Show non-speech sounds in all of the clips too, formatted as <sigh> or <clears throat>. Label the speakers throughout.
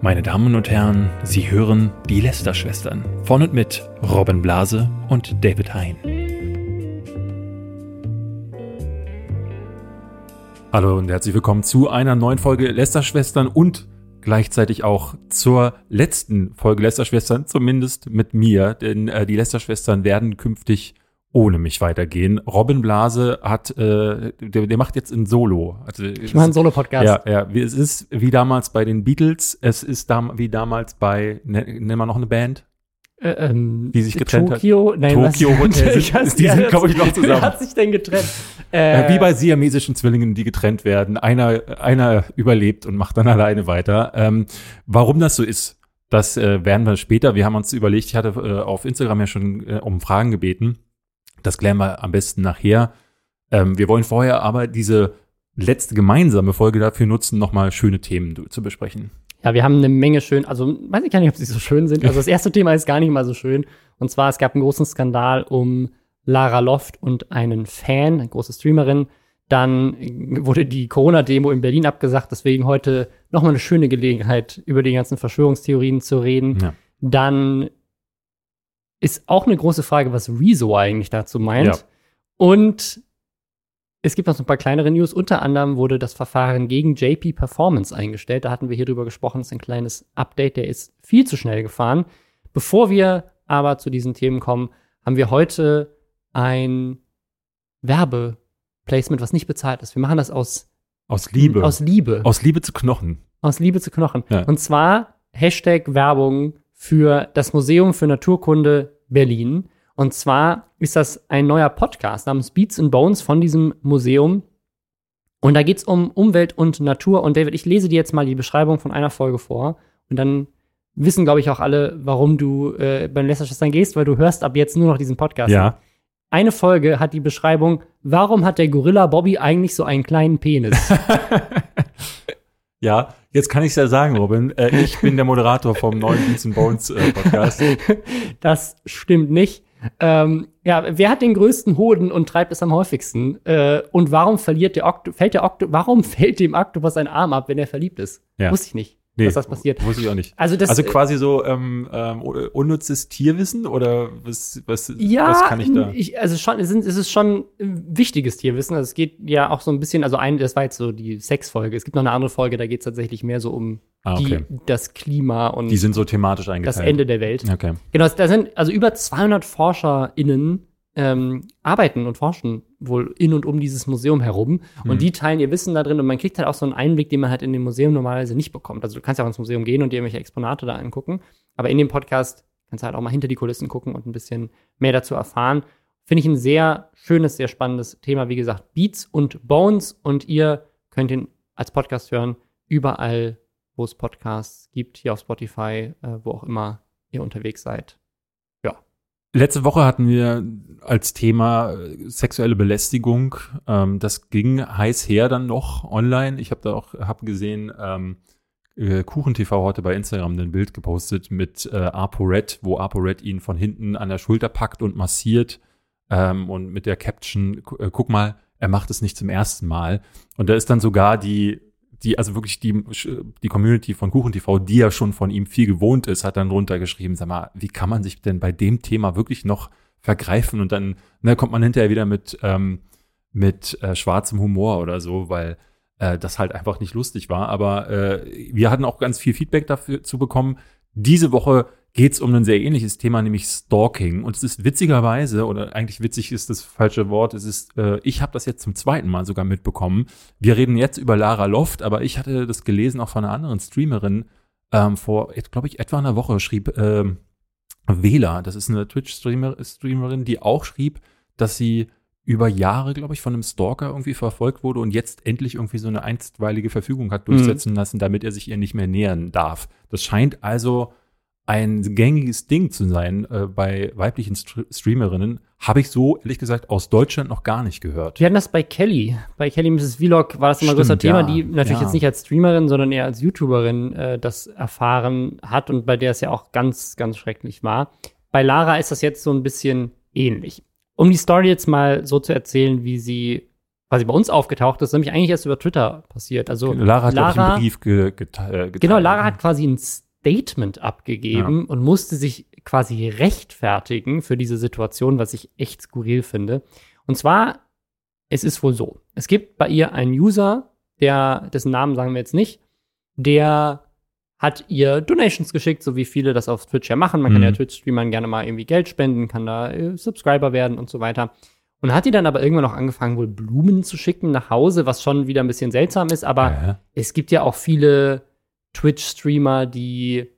Speaker 1: Meine Damen und Herren, Sie hören die Lester-Schwestern von und mit Robin Blase und David Hein. Hallo und herzlich willkommen zu einer neuen Folge Lester-Schwestern und gleichzeitig auch zur letzten Folge Lester-Schwestern, zumindest mit mir, denn äh, die Lester-Schwestern werden künftig ohne mich weitergehen. Robin Blase hat, äh, der, der macht jetzt ein Solo.
Speaker 2: Also, ich mache einen Solo-Podcast.
Speaker 1: Ja, ja. Es ist wie damals bei den Beatles. Es ist dam wie damals bei, ne, nennen wir noch eine Band?
Speaker 2: Äh, ähm,
Speaker 1: die sich getrennt
Speaker 2: Tokio,
Speaker 1: hat.
Speaker 2: Nein,
Speaker 1: Tokio was, <laughs> Hotel. Sind,
Speaker 2: weiß, die sind, glaube ich, noch <laughs> zusammen. Wer
Speaker 1: hat sich denn getrennt? Äh, wie bei siamesischen Zwillingen, die getrennt werden. Einer, einer überlebt und macht dann alleine weiter. Ähm, warum das so ist, das äh, werden wir später. Wir haben uns überlegt, ich hatte äh, auf Instagram ja schon äh, um Fragen gebeten. Das klären wir am besten nachher. Ähm, wir wollen vorher aber diese letzte gemeinsame Folge dafür nutzen, nochmal schöne Themen zu besprechen.
Speaker 2: Ja, wir haben eine Menge schön, also weiß ich gar nicht, ob sie so schön sind. Also das erste Thema ist gar nicht mal so schön. Und zwar, es gab einen großen Skandal um Lara Loft und einen Fan, eine große Streamerin. Dann wurde die Corona-Demo in Berlin abgesagt, deswegen heute nochmal eine schöne Gelegenheit, über die ganzen Verschwörungstheorien zu reden. Ja. Dann ist auch eine große Frage, was Rezo eigentlich dazu meint. Ja. Und es gibt noch so ein paar kleinere News. Unter anderem wurde das Verfahren gegen JP Performance eingestellt. Da hatten wir hier drüber gesprochen. Das ist ein kleines Update. Der ist viel zu schnell gefahren. Bevor wir aber zu diesen Themen kommen, haben wir heute ein Werbeplacement, was nicht bezahlt ist. Wir machen das aus
Speaker 1: aus Liebe.
Speaker 2: Aus Liebe.
Speaker 1: Aus Liebe zu Knochen.
Speaker 2: Aus Liebe zu Knochen. Ja. Und zwar Hashtag Werbung für das Museum für Naturkunde Berlin. Und zwar ist das ein neuer Podcast namens Beats and Bones von diesem Museum. Und da geht es um Umwelt und Natur. Und David, ich lese dir jetzt mal die Beschreibung von einer Folge vor. Und dann wissen, glaube ich, auch alle, warum du äh, beim Lästerschwestern gehst, weil du hörst ab jetzt nur noch diesen Podcast.
Speaker 1: Ja.
Speaker 2: Eine Folge hat die Beschreibung, warum hat der Gorilla Bobby eigentlich so einen kleinen Penis? <laughs>
Speaker 1: Ja, jetzt kann ich es ja sagen, Robin. Äh, ich bin der Moderator vom neuen Beats and Bones äh, Podcast. <laughs>
Speaker 2: Das stimmt nicht. Ähm, ja, wer hat den größten Hoden und treibt es am häufigsten? Äh, und warum verliert der Okto fällt der Okto warum fällt dem Oktopus ein Arm ab, wenn er verliebt ist?
Speaker 1: Ja.
Speaker 2: Wusste ich nicht nee, dass das passiert.
Speaker 1: Muss ich auch nicht.
Speaker 2: Also, das,
Speaker 1: also quasi so ähm, ähm, unnützes Tierwissen oder was, was,
Speaker 2: ja,
Speaker 1: was kann ich da?
Speaker 2: Ich, also schon, es, es ist schon wichtiges Tierwissen. Also es geht ja auch so ein bisschen, also ein, das war jetzt so die Sexfolge. Es gibt noch eine andere Folge, da geht es tatsächlich mehr so um ah, okay. die, das Klima und
Speaker 1: die sind so thematisch eingeteilt.
Speaker 2: Das Ende der Welt.
Speaker 1: Okay.
Speaker 2: Genau, da sind also über 200 ForscherInnen ähm, arbeiten und forschen wohl in und um dieses Museum herum. Mhm. Und die teilen ihr Wissen da drin und man kriegt halt auch so einen Einblick, den man halt in dem Museum normalerweise nicht bekommt. Also du kannst ja auch ins Museum gehen und dir irgendwelche Exponate da angucken. Aber in dem Podcast kannst du halt auch mal hinter die Kulissen gucken und ein bisschen mehr dazu erfahren. Finde ich ein sehr schönes, sehr spannendes Thema. Wie gesagt, Beats und Bones. Und ihr könnt ihn als Podcast hören, überall, wo es Podcasts gibt, hier auf Spotify, äh, wo auch immer ihr unterwegs seid.
Speaker 1: Letzte Woche hatten wir als Thema äh, sexuelle Belästigung. Ähm, das ging heiß her dann noch online. Ich habe da auch hab gesehen, ähm, äh, KuchenTV heute bei Instagram ein Bild gepostet mit äh, ApoRed, wo ApoRed ihn von hinten an der Schulter packt und massiert ähm, und mit der Caption, äh, guck mal, er macht es nicht zum ersten Mal. Und da ist dann sogar die die, also wirklich die, die Community von KuchenTV, die ja schon von ihm viel gewohnt ist, hat dann runtergeschrieben, sag mal, wie kann man sich denn bei dem Thema wirklich noch vergreifen? Und dann ne, kommt man hinterher wieder mit, ähm, mit äh, schwarzem Humor oder so, weil äh, das halt einfach nicht lustig war. Aber äh, wir hatten auch ganz viel Feedback dafür zu bekommen. Diese Woche geht es um ein sehr ähnliches Thema, nämlich Stalking. Und es ist witzigerweise, oder eigentlich witzig ist das falsche Wort, es ist, äh, ich habe das jetzt zum zweiten Mal sogar mitbekommen. Wir reden jetzt über Lara Loft, aber ich hatte das gelesen auch von einer anderen Streamerin ähm, vor, glaube ich, etwa einer Woche schrieb ähm, Wähler, das ist eine Twitch-Streamerin, die auch schrieb, dass sie über Jahre, glaube ich, von einem Stalker irgendwie verfolgt wurde und jetzt endlich irgendwie so eine einstweilige Verfügung hat durchsetzen mhm. lassen, damit er sich ihr nicht mehr nähern darf. Das scheint also ein gängiges Ding zu sein äh, bei weiblichen St Streamerinnen, habe ich so, ehrlich gesagt, aus Deutschland noch gar nicht gehört.
Speaker 2: Wir hatten das bei Kelly. Bei Kelly Mrs. Vlog war das immer ein größer Thema, die natürlich ja. jetzt nicht als Streamerin, sondern eher als YouTuberin äh, das erfahren hat und bei der es ja auch ganz, ganz schrecklich war. Bei Lara ist das jetzt so ein bisschen ähnlich. Um die Story jetzt mal so zu erzählen, wie sie quasi bei uns aufgetaucht ist, nämlich eigentlich erst über Twitter passiert. Also
Speaker 1: Lara hat, glaub ich,
Speaker 2: Lara-
Speaker 1: einen Brief ge äh, geteilt.
Speaker 2: Genau, Lara hat quasi ein Statement abgegeben und musste sich quasi rechtfertigen für diese Situation, was ich echt skurril finde. Und zwar, es ist wohl so, es gibt bei ihr einen User, der, dessen Namen sagen wir jetzt nicht, der hat ihr Donations geschickt, so wie viele das auf Twitch ja machen. Man kann
Speaker 1: Mhm.
Speaker 2: ja Twitch-Streamern gerne mal irgendwie Geld spenden, kann da äh, Subscriber werden und so weiter. Und hat die dann aber irgendwann auch angefangen, wohl Blumen zu schicken nach Hause, was schon wieder ein bisschen seltsam ist, aber
Speaker 1: Äh,
Speaker 2: es gibt ja auch viele Twitch-Streamer, die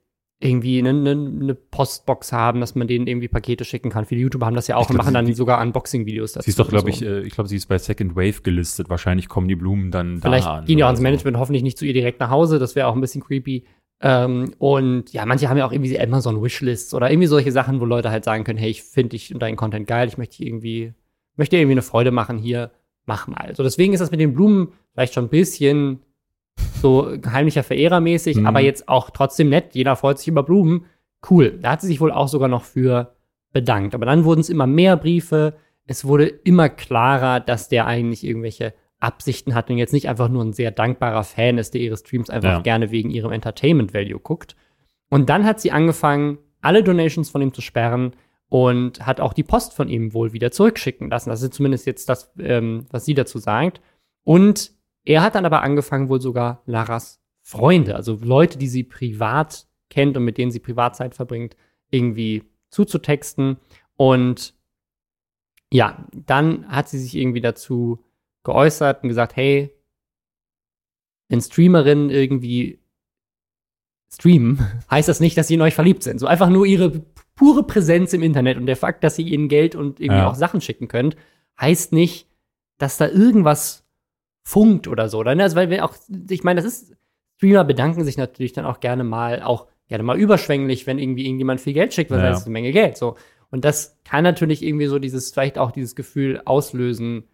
Speaker 2: irgendwie eine, eine, eine Postbox haben, dass man denen irgendwie Pakete schicken kann. Viele YouTuber haben das ja auch
Speaker 1: Ich
Speaker 2: und
Speaker 1: glaub,
Speaker 2: machen dann
Speaker 1: die-
Speaker 2: sogar Unboxing-Videos dazu.
Speaker 1: Sie ist doch, glaube
Speaker 2: so.
Speaker 1: ich, äh, ich glaube, sie ist bei Second Wave gelistet. Wahrscheinlich kommen die Blumen dann
Speaker 2: Vielleicht
Speaker 1: da an.
Speaker 2: gehen die auch
Speaker 1: oder
Speaker 2: ans
Speaker 1: so.
Speaker 2: Management, hoffentlich nicht zu ihr direkt nach Hause. Das wäre auch ein bisschen creepy. Ähm, und ja, manche haben ja auch irgendwie Amazon Wishlists oder irgendwie solche Sachen, wo Leute halt sagen können, hey, ich finde dich und deinen Content geil, ich möchte irgendwie, möchte irgendwie eine Freude machen hier, mach mal. So, deswegen ist das mit den Blumen vielleicht schon ein bisschen so heimlicher Verehrermäßig,
Speaker 1: Mhm.
Speaker 2: aber jetzt auch trotzdem nett. Jeder freut sich über Blumen. Cool. Da hat sie sich wohl auch sogar noch für bedankt. Aber dann wurden es immer mehr Briefe. Es wurde immer klarer, dass der eigentlich irgendwelche Absichten hat und jetzt nicht einfach nur ein sehr dankbarer Fan ist, der ihre Streams einfach
Speaker 1: Ja.
Speaker 2: gerne wegen ihrem Entertainment Value guckt. Und dann hat sie angefangen, alle Donations von ihm zu sperren und hat auch die Post von ihm wohl wieder zurückschicken lassen. Das ist zumindest jetzt das, ähm, was sie dazu sagt. Und er hat dann aber angefangen, wohl sogar Laras Freunde, also Leute, die sie privat kennt und mit denen sie Privatzeit verbringt, irgendwie zuzutexten. Und ja, dann hat sie sich irgendwie dazu geäußert und gesagt, hey, wenn Streamerinnen irgendwie streamen, <laughs> heißt das nicht, dass sie in euch verliebt sind. So einfach nur ihre pure Präsenz im Internet und der Fakt, dass sie ihnen Geld und irgendwie
Speaker 1: Ja.
Speaker 2: auch Sachen schicken könnt, heißt nicht, dass da irgendwas funkt oder so. Oder? Also, weil wir auch, ich meine, das ist, Streamer bedanken sich natürlich dann auch gerne mal, auch gerne mal überschwänglich, wenn irgendwie irgendjemand viel Geld schickt, weil
Speaker 1: Ja.
Speaker 2: das ist eine Menge Geld. So. Und das kann natürlich irgendwie so dieses, vielleicht auch dieses Gefühl auslösen,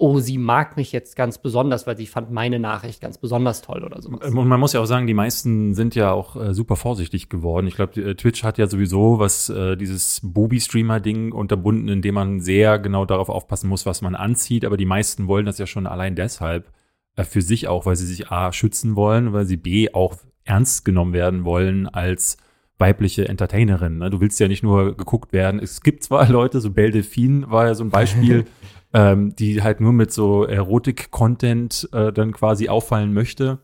Speaker 2: oh, sie mag mich jetzt ganz besonders, weil sie fand meine Nachricht ganz besonders toll oder sowas.
Speaker 1: Ähm, Und man muss ja auch sagen, die meisten sind ja auch äh, super vorsichtig geworden. Ich glaube, äh, Twitch hat ja sowieso was äh, dieses Booby-Streamer-Ding unterbunden, indem man sehr genau darauf aufpassen muss, was man anzieht. Aber die meisten wollen das ja schon allein deshalb äh, für sich auch, weil sie sich A schützen wollen, weil sie B auch ernst genommen werden wollen als weibliche Entertainerin. Ne? Du willst ja nicht nur geguckt werden. Es gibt zwar Leute, so Belle Delphine war ja so ein Beispiel, <laughs> ähm, die halt nur mit so Erotik-Content äh, dann quasi auffallen möchte.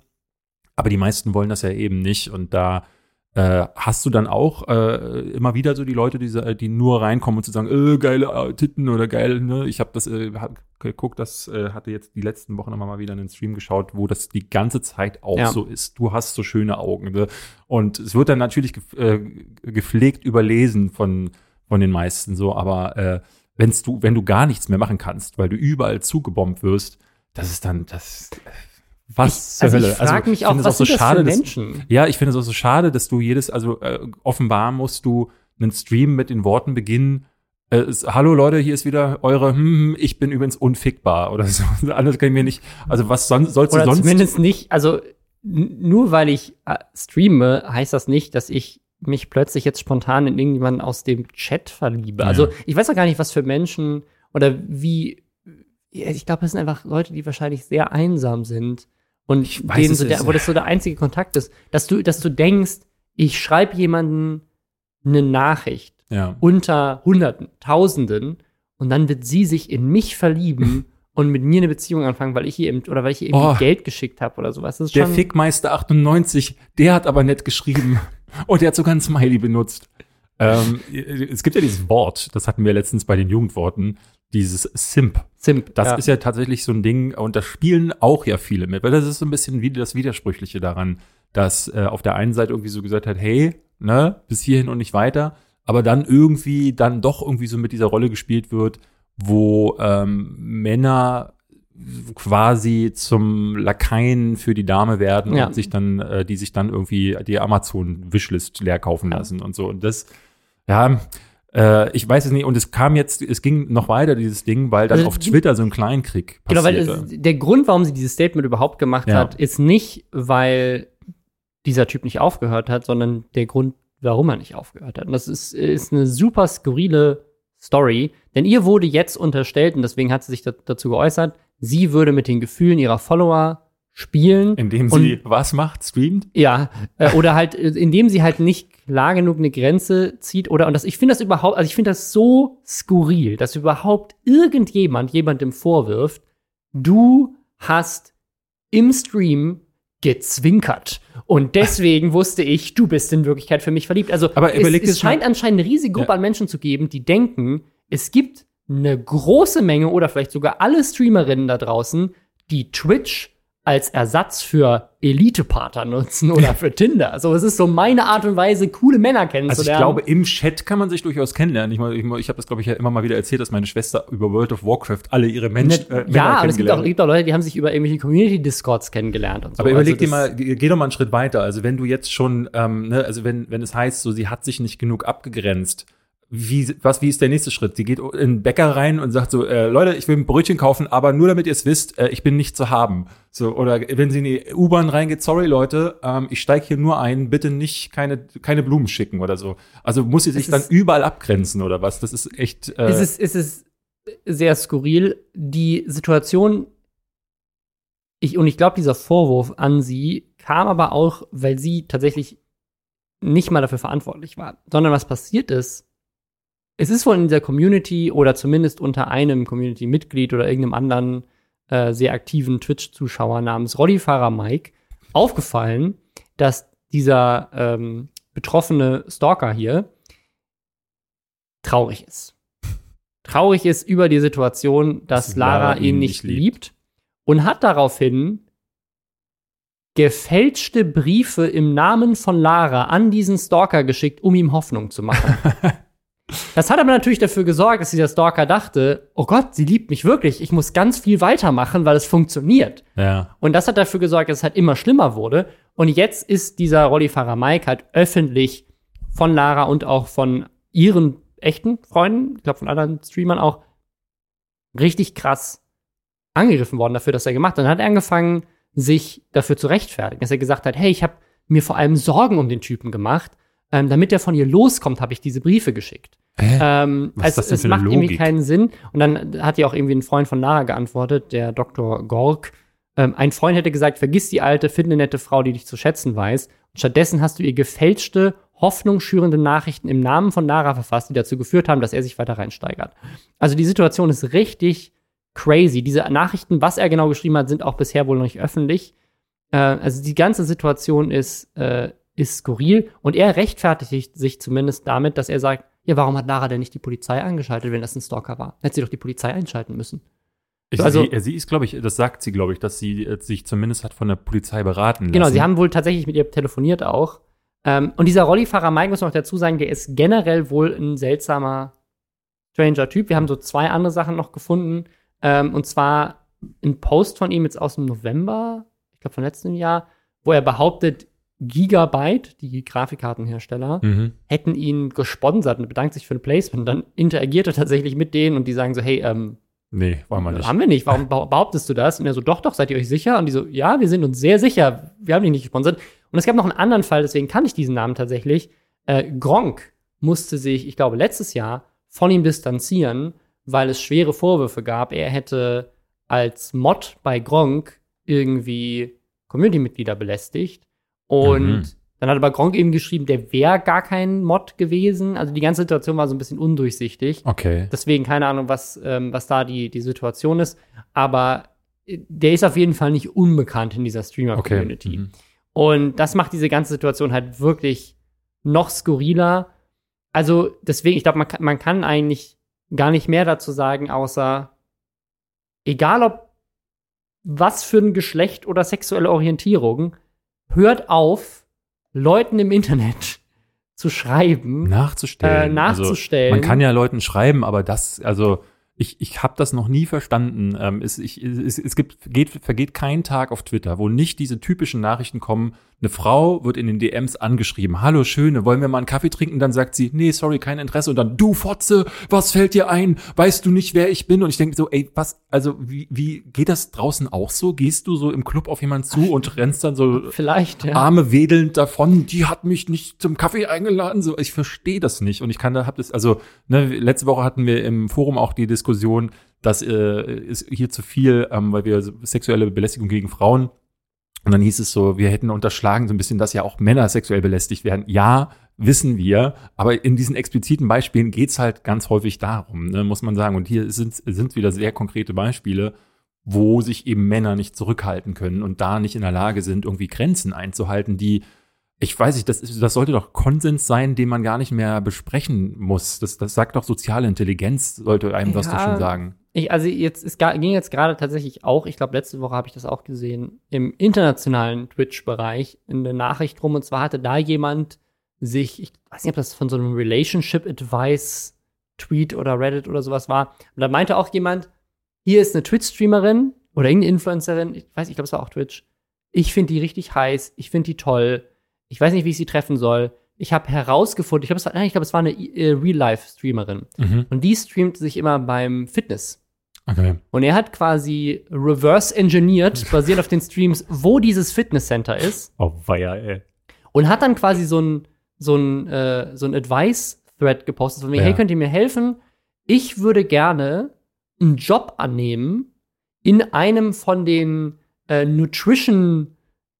Speaker 1: Aber die meisten wollen das ja eben nicht. Und da äh, hast du dann auch äh, immer wieder so die Leute, die, die nur reinkommen und zu sagen, äh, geile äh, Titten oder geil, ne? Ich habe das äh, hab geguckt, das äh, hatte jetzt die letzten Wochen immer mal wieder einen Stream geschaut, wo das die ganze Zeit auch
Speaker 2: Ja.
Speaker 1: so ist. Du hast so schöne Augen. Ne? Und es wird dann natürlich gef äh, gepflegt überlesen von, von den meisten so, aber wenn's du, wenn du gar nichts mehr machen kannst, weil du überall zugebombt wirst, das ist dann das. Was
Speaker 2: also
Speaker 1: zur
Speaker 2: ich
Speaker 1: Hölle?
Speaker 2: frage mich
Speaker 1: ich
Speaker 2: auch,
Speaker 1: finde es
Speaker 2: was sind das für
Speaker 1: dass-
Speaker 2: Menschen?
Speaker 1: ja, ich finde es auch so schade, dass du jedes, also äh, offenbar musst du einen Stream mit den Worten beginnen, äh, es, hallo Leute, hier ist wieder eure, hm, hm, ich bin übrigens unfickbar oder <laughs> so. Anders kann ich mir nicht, also was son sollst
Speaker 2: Oder
Speaker 1: du sonst?
Speaker 2: zumindest nicht, also nur weil ich äh, streame, heißt das nicht, dass ich mich plötzlich jetzt spontan in irgendjemanden aus dem Chat verliebe.
Speaker 1: Ja.
Speaker 2: Also ich weiß auch gar nicht, was für Menschen oder wie. Ich glaube, das sind einfach Leute, die wahrscheinlich sehr einsam sind und
Speaker 1: Ich weiß
Speaker 2: denen so der, wo das so der einzige Kontakt ist, dass du, dass du denkst, ich schreibe jemanden eine Nachricht
Speaker 1: ja.
Speaker 2: unter Hunderten, Tausenden und dann wird sie sich in mich verlieben <laughs> und mit mir eine Beziehung anfangen, weil ich ihr eben, oder weil ich ihr irgendwie
Speaker 1: Oh.
Speaker 2: Geld geschickt habe oder sowas.
Speaker 1: Der Fickmeister 98, der hat aber nett geschrieben und der hat sogar ein Smiley benutzt. Ähm, es gibt ja dieses Wort, das hatten wir letztens bei den Jugendworten, dieses Simp.
Speaker 2: Simp.
Speaker 1: Das
Speaker 2: ja.
Speaker 1: ist ja tatsächlich so ein Ding, und da spielen auch ja viele mit, weil das ist so ein bisschen wie das Widersprüchliche daran, dass äh, auf der einen Seite irgendwie so gesagt hat, hey, ne, bis hierhin und nicht weiter, aber dann irgendwie dann doch irgendwie so mit dieser Rolle gespielt wird, wo ähm, Männer quasi zum Lakaien für die Dame werden
Speaker 2: Ja.
Speaker 1: und sich dann, äh, die sich dann irgendwie die Amazon-Wishlist leer kaufen
Speaker 2: Ja.
Speaker 1: lassen und so. Und das, ja, äh, ich weiß es nicht. Und es kam jetzt, es ging noch weiter, dieses Ding, weil dann
Speaker 2: Also
Speaker 1: auf Twitter so ein Kleinkrieg
Speaker 2: Genau, weil
Speaker 1: passierte.
Speaker 2: es, der Grund, warum sie dieses Statement überhaupt gemacht
Speaker 1: Ja.
Speaker 2: hat, ist nicht, weil dieser Typ nicht aufgehört hat, sondern der Grund, warum er nicht aufgehört hat. Und das ist, ist eine super skurrile Story, denn ihr wurde jetzt unterstellt, und deswegen hat sie sich da, dazu geäußert, sie würde mit den Gefühlen ihrer Follower spielen.
Speaker 1: Indem
Speaker 2: Und-
Speaker 1: sie was macht, streamt?
Speaker 2: Ja, äh, oder halt, äh, indem sie halt nicht klar genug eine Grenze zieht oder, und das, ich finde das überhaupt, also ich finde das so skurril, dass überhaupt irgendjemand jemandem vorwirft, du hast im Stream gezwinkert. Und deswegen wusste ich, du bist in Wirklichkeit für mich verliebt. Also
Speaker 1: Aber
Speaker 2: es, es scheint anscheinend eine riesige Gruppe
Speaker 1: Ja.
Speaker 2: an Menschen zu geben, die denken, es gibt eine große Menge oder vielleicht sogar alle Streamerinnen da draußen, die Twitch als Ersatz für Elite-Partner nutzen oder <laughs> für Tinder. Also es ist so meine Art und Weise, coole Männer
Speaker 1: Also
Speaker 2: kennenzulernen.
Speaker 1: ich glaube, im Chat kann man sich durchaus kennenlernen. Ich, mein, ich, ich habe das, glaube ich, ja immer mal wieder erzählt, dass meine Schwester über World of Warcraft alle ihre Menschen
Speaker 2: Ne-
Speaker 1: äh, Männer
Speaker 2: ja, und es gibt auch, gibt auch Leute, die haben sich über irgendwelche Community-Discords kennengelernt und so.
Speaker 1: Aber überleg
Speaker 2: Also
Speaker 1: dir mal, geh geh doch mal einen Schritt weiter. Also wenn du jetzt schon, ähm, ne, also wenn, wenn es heißt, so sie hat sich nicht genug abgegrenzt, wie, was, wie ist der nächste Schritt? Sie geht in den Bäcker rein und sagt so, äh, Leute, ich will ein Brötchen kaufen, aber nur damit ihr es wisst, äh, ich bin nicht zu haben. So, oder wenn sie in die U-Bahn reingeht, sorry Leute, ähm, ich steige hier nur ein, bitte nicht keine, keine Blumen schicken oder so. Also muss sie sich
Speaker 2: Es
Speaker 1: dann überall abgrenzen oder was? Das ist echt. Äh,
Speaker 2: es ist, es ist sehr skurril. Die Situation, ich, und ich glaube, dieser Vorwurf an sie kam aber auch, weil sie tatsächlich nicht mal dafür verantwortlich war, sondern was passiert ist, es ist wohl in dieser Community oder zumindest unter einem Community-Mitglied oder irgendeinem anderen äh, sehr aktiven Twitch-Zuschauer namens Rollifahrer Mike aufgefallen, dass dieser ähm, betroffene Stalker hier traurig ist. Traurig ist über die Situation, dass
Speaker 1: Dass
Speaker 2: Lara, ihn
Speaker 1: ihn
Speaker 2: nicht
Speaker 1: nicht
Speaker 2: liebt und hat daraufhin gefälschte Briefe im Namen von Lara an diesen Stalker geschickt, um ihm Hoffnung zu machen. <laughs> Das hat aber natürlich dafür gesorgt, dass dieser Stalker dachte, oh Gott, sie liebt mich wirklich, ich muss ganz viel weitermachen, weil es funktioniert.
Speaker 1: ja.
Speaker 2: Und das hat dafür gesorgt, dass es halt immer schlimmer wurde. Und jetzt ist dieser Rollifahrer Mike halt öffentlich von Lara und auch von ihren echten Freunden, ich glaube von anderen Streamern auch, richtig krass angegriffen worden dafür, dass er gemacht hat. Dann hat er angefangen, sich dafür zu rechtfertigen, dass er gesagt hat, hey, ich habe mir vor allem Sorgen um den Typen gemacht. Ähm, damit er von ihr loskommt, habe ich diese Briefe geschickt.
Speaker 1: Hä?
Speaker 2: Ähm,
Speaker 1: Was ist
Speaker 2: es
Speaker 1: das denn
Speaker 2: es macht irgendwie
Speaker 1: Logik?
Speaker 2: keinen Sinn. Und dann hat ja auch irgendwie ein Freund von Lara geantwortet, der Dr. Gork. Ähm, ein Freund hätte gesagt, vergiss die alte, finde eine nette Frau, die dich zu schätzen weiß. Und stattdessen hast du ihr gefälschte, hoffnungsschürende Nachrichten im Namen von Lara verfasst, die dazu geführt haben, dass er sich weiter reinsteigert. Also die Situation ist richtig crazy. Diese Nachrichten, was er genau geschrieben hat, sind auch bisher wohl noch nicht öffentlich. Äh, also die ganze Situation ist, äh, ist skurril und er rechtfertigt sich zumindest damit, dass er sagt, ja, warum hat Lara denn nicht die Polizei angeschaltet, wenn das ein Stalker war? Hätte sie doch die Polizei einschalten müssen.
Speaker 1: Ich,
Speaker 2: Also-
Speaker 1: sie, sie ist, glaube ich, das sagt sie, glaube ich, dass sie äh, sich zumindest hat von der Polizei beraten lassen.
Speaker 2: Genau, sie haben wohl tatsächlich mit ihr telefoniert auch. Ähm, und dieser Rollifahrer Mike, muss man noch dazu sagen, der ist generell wohl ein seltsamer, stranger Typ. Wir haben so zwei andere Sachen noch gefunden. Ähm, und zwar ein Post von ihm jetzt aus dem November, ich glaube von letztem Jahr, wo er behauptet, Gigabyte, die Grafikkartenhersteller,
Speaker 1: Mhm.
Speaker 2: hätten ihn gesponsert und bedankt sich für ein Placement. Dann interagiert er tatsächlich mit denen und die sagen so, hey, ähm,
Speaker 1: Nee, wollen wir nicht.
Speaker 2: haben wir nicht. Warum beh- behauptest du das? Und er so, doch, doch, seid ihr euch sicher? Und die so, ja, wir sind uns sehr sicher. Wir haben dich nicht gesponsert. Und es gab noch einen anderen Fall, deswegen kann ich diesen Namen tatsächlich. Äh, Gronk musste sich, ich glaube, letztes Jahr von ihm distanzieren, weil es schwere Vorwürfe gab. Er hätte als Mod bei Gronk irgendwie Community-Mitglieder belästigt. Und
Speaker 1: Mhm.
Speaker 2: dann hat aber Gronk eben geschrieben, der wäre gar kein Mod gewesen. Also die ganze Situation war so ein bisschen undurchsichtig.
Speaker 1: Okay.
Speaker 2: Deswegen keine Ahnung, was, ähm, was da die, die Situation ist. Aber äh, der ist auf jeden Fall nicht unbekannt in dieser
Speaker 1: Okay.
Speaker 2: Streamer-Community.
Speaker 1: Mhm.
Speaker 2: Und das macht diese ganze Situation halt wirklich noch skurriler. Also deswegen, ich glaube, man, kann- man kann eigentlich gar nicht mehr dazu sagen, außer egal ob was für ein Geschlecht oder sexuelle Orientierung, hört auf, Leuten im Internet <laughs> zu schreiben,
Speaker 1: Nachzustellen.
Speaker 2: äh, nachzustellen.
Speaker 1: Also, man kann ja Leuten schreiben, aber das, also ich, ich habe das noch nie verstanden. Ähm, es, ich, es, es gibt, geht, vergeht kein Tag auf Twitter, wo nicht diese typischen Nachrichten kommen. Eine Frau wird in den DMs angeschrieben. Hallo Schöne, wollen wir mal einen Kaffee trinken? Dann sagt sie, nee, sorry, kein Interesse. Und dann, du Fotze, was fällt dir ein? Weißt du nicht, wer ich bin? Und ich denke so, ey, was, also wie, wie geht das draußen auch so? Gehst du so im Club auf jemanden zu und rennst dann so
Speaker 2: Vielleicht, ja.
Speaker 1: Arme wedelnd davon, die hat mich nicht zum Kaffee eingeladen. So, ich verstehe das nicht. Und ich kann da, hab das, also, ne, letzte Woche hatten wir im Forum auch die Diskussion, das äh, ist hier zu viel, ähm, weil wir sexuelle Belästigung gegen Frauen. Und dann hieß es so, wir hätten unterschlagen so ein bisschen, dass ja auch Männer sexuell belästigt werden. Ja, wissen wir, aber in diesen expliziten Beispielen geht's halt ganz häufig darum, ne, muss man sagen. Und hier sind, sind wieder sehr konkrete Beispiele, wo sich eben Männer nicht zurückhalten können und da nicht in der Lage sind, irgendwie Grenzen einzuhalten, die ich weiß nicht, das, das sollte doch Konsens sein, den man gar nicht mehr besprechen muss. Das, das sagt doch soziale Intelligenz, sollte einem das doch schon sagen.
Speaker 2: Ich, also jetzt, es ging jetzt gerade tatsächlich auch, ich glaube, letzte Woche habe ich das auch gesehen, im internationalen Twitch-Bereich in der Nachricht rum. Und zwar hatte da jemand sich, ich weiß nicht, ob das von so einem Relationship Advice Tweet oder Reddit oder sowas war. Und da meinte auch jemand, hier ist eine Twitch-Streamerin oder irgendeine Influencerin, ich weiß, ich glaube, es war auch Twitch. Ich finde die richtig heiß, ich finde die toll. Ich weiß nicht, wie ich sie treffen soll. Ich habe herausgefunden, ich glaube, es, war, ich glaub, es war eine äh, Real-Life-Streamerin.
Speaker 1: Mhm.
Speaker 2: Und die streamt sich immer beim Fitness.
Speaker 1: Okay.
Speaker 2: Und er hat quasi reverse engineert, <laughs> basierend auf den Streams, wo dieses Fitnesscenter ist.
Speaker 1: Oh, weia, ey.
Speaker 2: Und hat dann quasi so ein, so ein, äh, so ein Advice-Thread gepostet, von mir,
Speaker 1: Ja.
Speaker 2: hey, könnt ihr mir helfen? Ich würde gerne einen Job annehmen in einem von den äh, Nutrition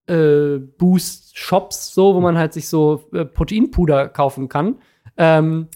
Speaker 2: äh, Boost Shops, so, wo man halt sich so äh, Proteinpuder kaufen kann. Ähm,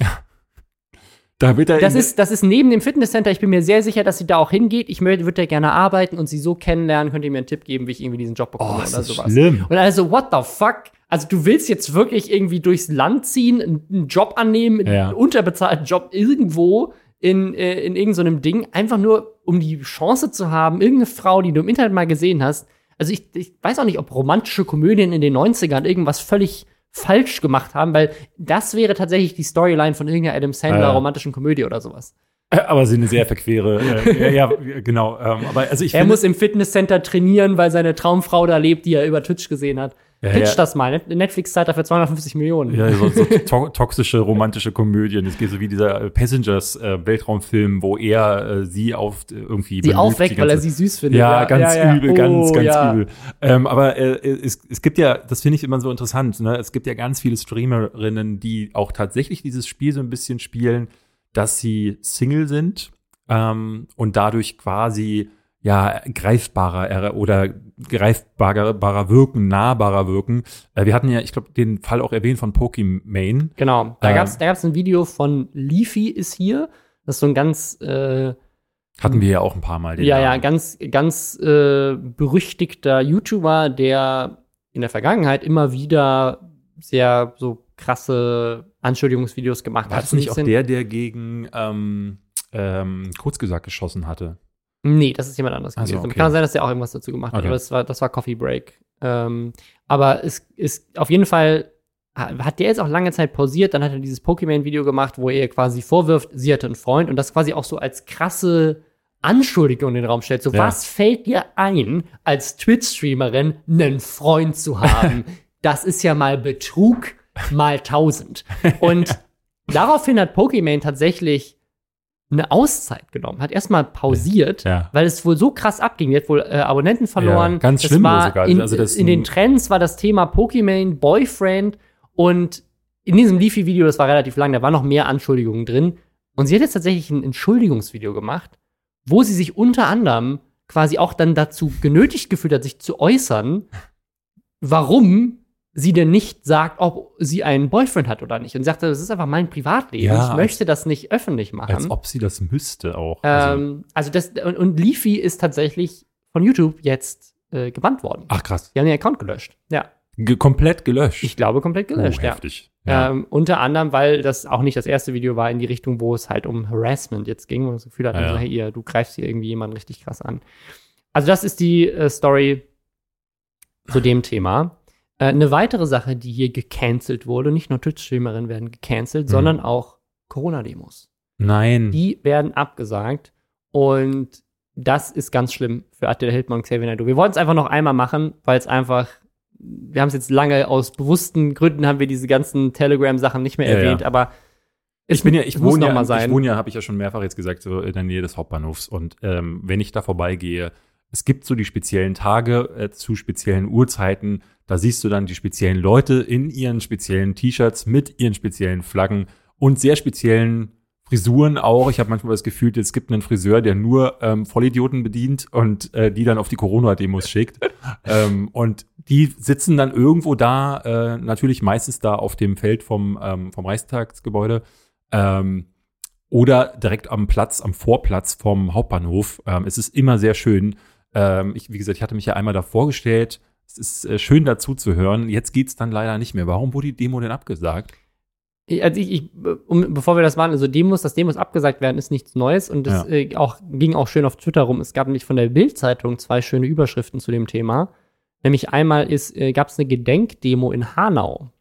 Speaker 1: Da wird er
Speaker 2: das ist, das ist neben dem Fitnesscenter. Ich bin mir sehr sicher, dass sie da auch hingeht. Ich würde da gerne arbeiten und sie so kennenlernen. Könnt ihr mir einen Tipp geben, wie ich irgendwie diesen Job bekomme
Speaker 1: oh,
Speaker 2: oder
Speaker 1: ist
Speaker 2: sowas?
Speaker 1: schlimm.
Speaker 2: Und also, what the fuck? Also, du willst jetzt wirklich irgendwie durchs Land ziehen, einen einen Job annehmen, einen
Speaker 1: Ja.
Speaker 2: unterbezahlten Job irgendwo in, äh, in irgendeinem Ding, einfach nur, um die Chance zu haben, irgendeine Frau, die du im Internet mal gesehen hast. Also, ich, ich weiß auch nicht, ob romantische Komödien in den 90ern irgendwas völlig falsch gemacht haben, weil das wäre tatsächlich die Storyline von irgendeiner Adam Sandler
Speaker 1: Ja.
Speaker 2: romantischen Komödie oder sowas.
Speaker 1: Äh, Aber sie eine sehr verquere. Äh, ja, ja, genau. Ähm, aber also ich
Speaker 2: Er muss im Fitnesscenter trainieren, weil seine Traumfrau da lebt, die er über Twitch gesehen hat.
Speaker 1: Ja,
Speaker 2: Pitch
Speaker 1: ja.
Speaker 2: das mal. Net- Netflix zahlt dafür 250 Millionen.
Speaker 1: Ja, so, so <laughs> to toxische romantische Komödien. Es geht so wie dieser äh, Passengers äh, Weltraumfilm, wo er äh, sie auf äh, irgendwie
Speaker 2: sie aufweckt, weil er sie süß findet.
Speaker 1: Ja, ganz übel, ganz,
Speaker 2: Oh,
Speaker 1: ganz
Speaker 2: ja.
Speaker 1: übel. Ähm, aber äh, es, es gibt ja, das finde ich immer so interessant, ne? es gibt ja ganz viele Streamerinnen, die auch tatsächlich dieses Spiel so ein bisschen spielen, dass sie Single sind ähm, und dadurch quasi ja greifbarer äh, oder greifbarer wirken, nahbarer wirken. Äh, wir hatten ja, ich glaube, den Fall auch erwähnt von Pokimane.
Speaker 2: Genau. Da
Speaker 1: Ähm.
Speaker 2: gab's, da gab's ein Video von Leafy ist hier. Das ist so ein ganz, äh,
Speaker 1: Hatten wir ja auch ein paar Mal. Den
Speaker 2: ja, ja,
Speaker 1: Namen.
Speaker 2: ganz, ganz äh, berüchtigter YouTuber, der in der Vergangenheit immer wieder sehr so krasse Anschuldigungsvideos gemacht
Speaker 1: War
Speaker 2: hat.
Speaker 1: das nicht auch der, der gegen ähm, ähm, Kurzgesagt geschossen hatte?
Speaker 2: Nee, das ist jemand
Speaker 1: so,
Speaker 2: gewesen.
Speaker 1: okay.
Speaker 2: Kann sein, dass der auch irgendwas dazu gemacht hat,
Speaker 1: Okay.
Speaker 2: aber das war, das war Coffee Break. Ähm, aber es ist auf jeden Fall, ha- hat der jetzt auch lange Zeit pausiert, dann hat er dieses Pokémon-Video gemacht, wo er quasi vorwirft, sie hatte einen Freund und das quasi auch so als krasse Anschuldigung in den Raum stellt. So,
Speaker 1: Ja.
Speaker 2: was fällt dir ein, als Twitch-Streamerin einen Freund zu haben? <laughs> das ist ja mal Betrug mal tausend. Und <laughs> daraufhin hat Pokémon tatsächlich eine Auszeit genommen, hat erstmal pausiert,
Speaker 1: Ja.
Speaker 2: weil es wohl so krass abging. Die hat wohl äh, Abonnenten verloren.
Speaker 1: Ja, ganz schlimm
Speaker 2: war
Speaker 1: sogar.
Speaker 2: In,
Speaker 1: Also das-
Speaker 2: in den Trends war das Thema Pokémon, Boyfriend und in diesem Leafy-Video, das war relativ lang, da waren noch mehr Anschuldigungen drin. Und sie hat jetzt tatsächlich ein Entschuldigungsvideo gemacht, wo sie sich unter anderem quasi auch dann dazu genötigt gefühlt hat, sich zu äußern, warum sie denn nicht sagt, ob sie einen Boyfriend hat oder nicht. Und sie sagte, das ist einfach mein Privatleben.
Speaker 1: Ja,
Speaker 2: ich möchte das nicht öffentlich machen.
Speaker 1: Als ob sie das müsste auch. Also,
Speaker 2: Ähm, also das, und, und Leafy ist tatsächlich von YouTube jetzt äh, gebannt worden.
Speaker 1: ach krass.
Speaker 2: Die haben den Account gelöscht. Ja.
Speaker 1: Ge komplett gelöscht.
Speaker 2: Ich glaube, komplett gelöscht,
Speaker 1: oh,
Speaker 2: ja.
Speaker 1: heftig. Ja.
Speaker 2: Ähm, unter anderem, weil das auch nicht das erste Video war in die Richtung, wo es halt um Harassment jetzt ging, wo man das Gefühl hat,
Speaker 1: Ja, ja.
Speaker 2: so, hey, ihr, du greifst hier irgendwie jemanden richtig krass an. Also, das ist die äh, Story zu dem Thema. Äh, eine weitere Sache, die hier gecancelt wurde, nicht nur Twitch-Streamerinnen werden gecancelt,
Speaker 1: Mhm.
Speaker 2: sondern auch Corona-Demos.
Speaker 1: Nein.
Speaker 2: Die werden abgesagt und das ist ganz schlimm für Attila Hildmann und Xavier Naidoo. Wir wollten es einfach noch einmal machen, weil es einfach, wir haben es jetzt lange aus bewussten Gründen haben wir diese ganzen Telegram-Sachen nicht mehr
Speaker 1: Ja,
Speaker 2: erwähnt,
Speaker 1: ja.
Speaker 2: aber
Speaker 1: Ich bin ja, ich
Speaker 2: muss
Speaker 1: wohne ja, ich wohne ja, habe ich ja schon mehrfach jetzt gesagt, so in der Nähe des Hauptbahnhofs. Und ähm, wenn ich da vorbeigehe, es gibt so die speziellen Tage äh, zu speziellen Uhrzeiten. Da siehst du dann die speziellen Leute in ihren speziellen T-Shirts mit ihren speziellen Flaggen und sehr speziellen Frisuren auch. Ich habe manchmal das Gefühl, es gibt einen Friseur, der nur ähm, Vollidioten bedient und äh, die dann auf die Corona-Demos schickt. <laughs> ähm, und die sitzen dann irgendwo da, äh, natürlich meistens da auf dem Feld vom, ähm, vom Reichstagsgebäude. Ähm, oder direkt am Platz, am Vorplatz vom Hauptbahnhof. Ähm, es ist immer sehr schön. Ähm, ich, wie gesagt, ich hatte mich ja einmal da vorgestellt. Es ist äh, schön dazu zu hören. Jetzt geht's dann leider nicht mehr. Warum wurde die Demo denn abgesagt?
Speaker 2: also ich, ich um, bevor wir das machen, also Demos, dass Demos abgesagt werden, ist nichts Neues und das ja. äh, auch, ging auch schön auf Twitter rum. Es gab nämlich von der Bild-Zeitung zwei schöne Überschriften zu dem Thema. Nämlich einmal ist, äh, gab es eine Gedenkdemo in Hanau.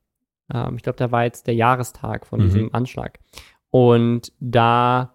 Speaker 2: Ähm, ich glaube, da war jetzt der Jahrestag von mhm. diesem Anschlag. Und da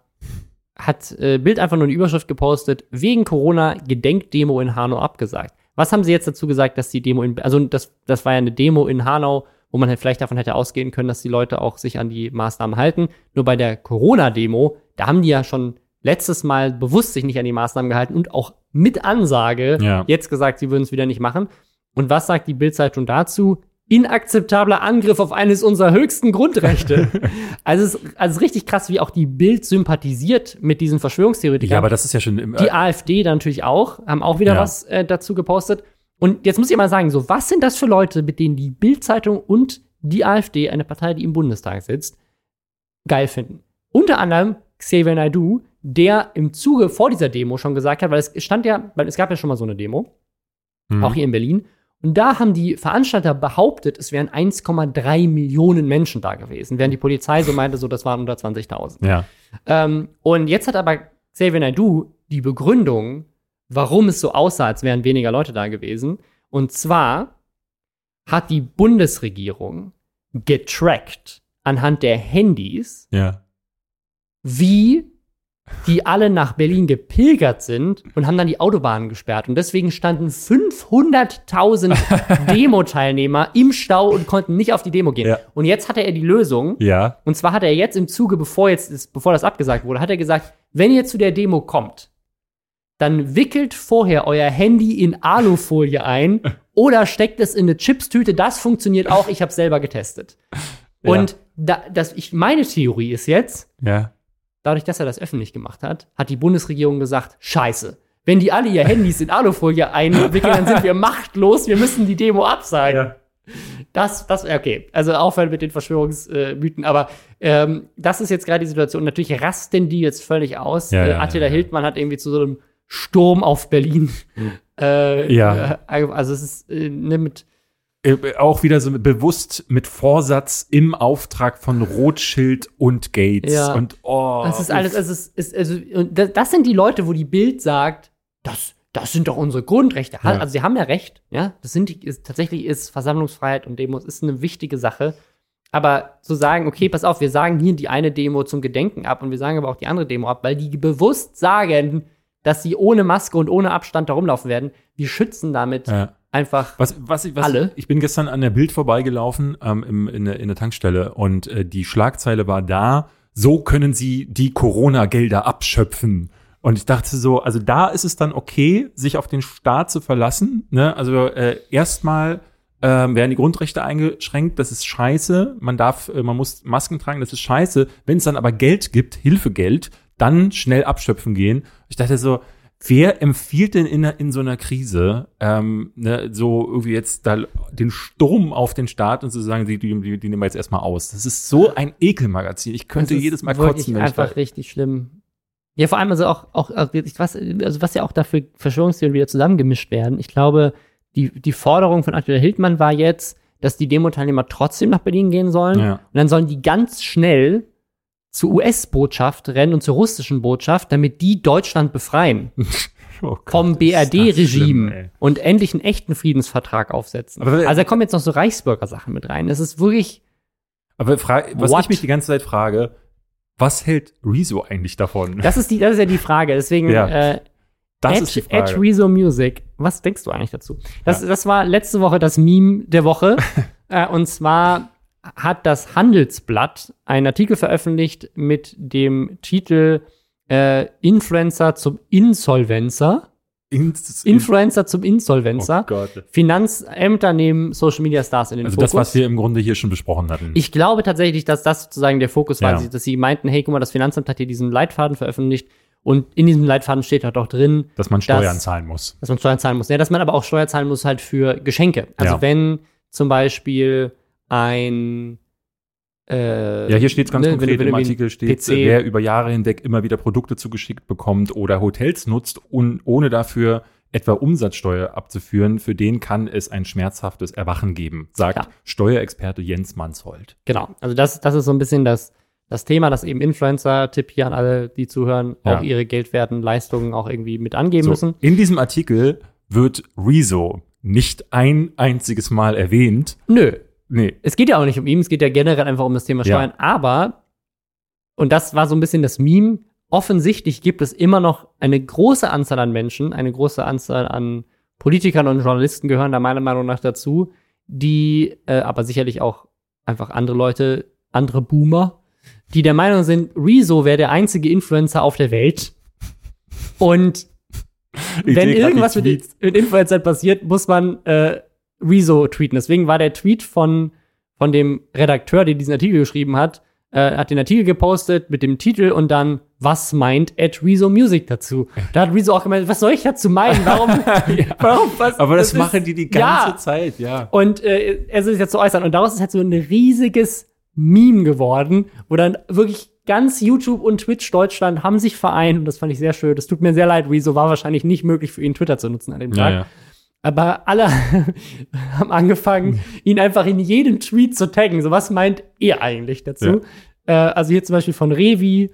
Speaker 2: hat äh, Bild einfach nur eine Überschrift gepostet, wegen Corona Gedenkdemo in Hanau abgesagt. Was haben sie jetzt dazu gesagt, dass die Demo in, also das, das war ja eine Demo in Hanau, wo man halt vielleicht davon hätte ausgehen können, dass die Leute auch sich an die Maßnahmen halten. Nur bei der Corona-Demo, da haben die ja schon letztes Mal bewusst sich nicht an die Maßnahmen gehalten und auch mit Ansage ja. jetzt gesagt, sie würden es wieder nicht machen. Und was sagt die Bildzeitung dazu? Inakzeptabler Angriff auf eines unserer höchsten Grundrechte. <laughs> also, es, also es ist richtig krass, wie auch die Bild sympathisiert mit diesen Verschwörungstheoretikern.
Speaker 1: Ja, aber das ist ja schon
Speaker 2: im, Die AfD dann natürlich auch, haben auch wieder ja. was äh, dazu gepostet. Und jetzt muss ich mal sagen, so, was sind das für Leute, mit denen die Bild-Zeitung und die AfD, eine Partei, die im Bundestag sitzt, geil finden? Unter anderem Xavier Naidoo, der im Zuge vor dieser Demo schon gesagt hat, weil es stand ja, weil es gab ja schon mal so eine Demo, mhm. auch hier in Berlin. Und da haben die Veranstalter behauptet, es wären 1,3 Millionen Menschen da gewesen, während die Polizei so meinte, so das waren unter 20.000.
Speaker 1: Ja.
Speaker 2: Ähm, und jetzt hat aber Xavier Naidoo die Begründung warum es so aussah, als wären weniger Leute da gewesen. Und zwar hat die Bundesregierung getrackt anhand der Handys,
Speaker 1: ja.
Speaker 2: wie die alle nach Berlin gepilgert sind und haben dann die Autobahnen gesperrt. Und deswegen standen 500.000 <laughs> Demo-Teilnehmer im Stau und konnten nicht auf die Demo gehen. Ja. Und jetzt hatte er die Lösung.
Speaker 1: Ja.
Speaker 2: Und zwar hat er jetzt im Zuge, bevor, jetzt, bevor das abgesagt wurde, hat er gesagt, wenn ihr zu der Demo kommt, dann wickelt vorher euer Handy in Alufolie ein <laughs> oder steckt es in eine Chipstüte. Das funktioniert auch. Ich habe selber getestet. Ja. Und da, das, ich, meine Theorie ist jetzt,
Speaker 1: ja.
Speaker 2: Dadurch, dass er das öffentlich gemacht hat, hat die Bundesregierung gesagt, scheiße. Wenn die alle ihr Handys in Alufolie einwickeln, dann sind wir machtlos, wir müssen die Demo absagen. Ja. Das, das, okay. Also aufhören mit den Verschwörungsmythen. Aber ähm, das ist jetzt gerade die Situation. Natürlich rasten die jetzt völlig aus.
Speaker 1: Ja,
Speaker 2: äh, Attila Hildmann hat irgendwie zu so einem Sturm auf Berlin.
Speaker 1: Äh, ja.
Speaker 2: Äh, also es ist äh, ne, mit
Speaker 1: auch wieder so bewusst mit Vorsatz im Auftrag von Rothschild und Gates.
Speaker 2: Ja.
Speaker 1: Und oh.
Speaker 2: Das ist alles, also, es ist, also das sind die Leute, wo die Bild sagt, das, das sind doch unsere Grundrechte. Ja. Also sie haben ja recht, ja. Das sind ist, tatsächlich ist Versammlungsfreiheit und Demos ist eine wichtige Sache. Aber zu sagen, okay, pass auf, wir sagen hier die eine Demo zum Gedenken ab und wir sagen aber auch die andere Demo ab, weil die bewusst sagen, dass sie ohne Maske und ohne Abstand da rumlaufen werden. Wir schützen damit ja. Einfach
Speaker 1: was, was, ich, was, alle. Ich bin gestern an der Bild vorbeigelaufen ähm, im, in, in der Tankstelle und äh, die Schlagzeile war da, so können sie die Corona-Gelder abschöpfen. Und ich dachte so, also da ist es dann okay, sich auf den Staat zu verlassen. Ne? Also äh, erstmal ähm, werden die Grundrechte eingeschränkt, das ist scheiße. Man darf, äh, man muss Masken tragen, das ist scheiße. Wenn es dann aber Geld gibt, Hilfegeld, dann schnell abschöpfen gehen. Ich dachte so, wer empfiehlt denn in, in so einer Krise, ähm, ne, so irgendwie jetzt da den Sturm auf den Staat und zu sagen, die, die, die, die nehmen wir jetzt erstmal aus. Das ist so ein Ekelmagazin. Ich könnte jedes Mal kotzen.
Speaker 2: Das ist einfach richtig schlimm. Ja, vor allem also auch, auch was, also was ja auch dafür Verschwörungstheorien wieder zusammengemischt werden. Ich glaube, die, die Forderung von Attila Hildmann war jetzt, dass die Demo-Teilnehmer trotzdem nach Berlin gehen sollen. Ja. Und dann sollen die ganz schnell zur US-Botschaft rennen und zur russischen Botschaft, damit die Deutschland befreien. <laughs> Oh Gott, vom BRD-Regime und endlich einen echten Friedensvertrag aufsetzen. Aber, also da kommen jetzt noch so Reichsbürger-Sachen mit rein. Es ist wirklich.
Speaker 1: Aber was what? ich mich die ganze Zeit frage, was hält Rezo eigentlich davon?
Speaker 2: Das ist, die, das ist ja die Frage. Deswegen, ja, äh,
Speaker 1: das Ed, ist die Frage.
Speaker 2: Ed Rezo Music. Was denkst du eigentlich dazu? Das, ja. das war letzte Woche das Meme der Woche. <laughs> äh, und zwar hat das Handelsblatt einen Artikel veröffentlicht mit dem Titel äh, Influencer zum Insolvenzer.
Speaker 1: Ins
Speaker 2: Influencer zum Insolvencer.
Speaker 1: Oh Gott.
Speaker 2: Finanzämter nehmen Social Media Stars in den
Speaker 1: Also
Speaker 2: Fokus.
Speaker 1: das, was wir im Grunde hier schon besprochen hatten.
Speaker 2: ich glaube tatsächlich, dass das sozusagen der Fokus war,
Speaker 1: Ja.
Speaker 2: sie- dass sie meinten, hey, guck mal, das Finanzamt hat hier diesen Leitfaden veröffentlicht und in diesem Leitfaden steht halt auch drin,
Speaker 1: dass man Steuern
Speaker 2: das-
Speaker 1: zahlen muss.
Speaker 2: dass man Steuern zahlen muss. Ja, dass man aber auch Steuer zahlen muss halt für Geschenke. Also
Speaker 1: Ja.
Speaker 2: wenn zum Beispiel ein äh,
Speaker 1: Ja, hier steht es ganz
Speaker 2: ne, wenn
Speaker 1: konkret
Speaker 2: wenn
Speaker 1: im
Speaker 2: du
Speaker 1: Artikel steht,
Speaker 2: PC
Speaker 1: wer über Jahre hinweg immer wieder Produkte zugeschickt bekommt oder Hotels nutzt und ohne dafür etwa Umsatzsteuer abzuführen, für den kann es ein schmerzhaftes Erwachen geben, sagt
Speaker 2: Ja.
Speaker 1: Steuerexperte Jens Manshold.
Speaker 2: Genau. Also das, das ist so ein bisschen das, das Thema, dass eben Influencer, Tipp hier an alle, die zuhören,
Speaker 1: Ja.
Speaker 2: auch ihre geldwerten Leistungen auch irgendwie mit angeben
Speaker 1: So,
Speaker 2: müssen.
Speaker 1: in diesem Artikel wird Rezo nicht ein einziges Mal erwähnt.
Speaker 2: Nö.
Speaker 1: Nee,
Speaker 2: Es geht ja auch nicht um ihn, es geht ja generell einfach um das Thema
Speaker 1: Ja.
Speaker 2: Steuern. Aber, und das war so ein bisschen das Meme, offensichtlich gibt es immer noch eine große Anzahl an Menschen, eine große Anzahl an Politikern und Journalisten gehören da meiner Meinung nach dazu, die, äh, aber sicherlich auch einfach andere Leute, andere Boomer, die der Meinung sind, Rezo wäre der einzige Influencer auf der Welt. Und wenn irgendwas mit, mit Influencern passiert, muss man äh, Rezo tweeten. Deswegen war der Tweet von, von dem Redakteur, der diesen Artikel geschrieben hat, äh, hat den Artikel gepostet mit dem Titel und dann, was meint Ed Rezo Music dazu? Da hat Rezo auch gemeint, was soll ich dazu meinen? Warum? <laughs> warum was,
Speaker 1: Aber das,
Speaker 2: ist-
Speaker 1: machen die die ganze
Speaker 2: ja.
Speaker 1: Zeit, ja.
Speaker 2: Und äh, er soll sich dazu äußern. Und daraus ist halt so ein riesiges Meme geworden, wo dann wirklich ganz YouTube und Twitch Deutschland haben sich vereint. Und das fand ich sehr schön. Das tut mir sehr leid. Rezo war wahrscheinlich nicht möglich für ihn, Twitter zu nutzen an dem
Speaker 1: Ja,
Speaker 2: Tag.
Speaker 1: ja.
Speaker 2: Aber alle <laughs> haben angefangen, ihn einfach in jedem Tweet zu taggen. So, was meint ihr eigentlich dazu? Äh, also hier zum Beispiel von Revi.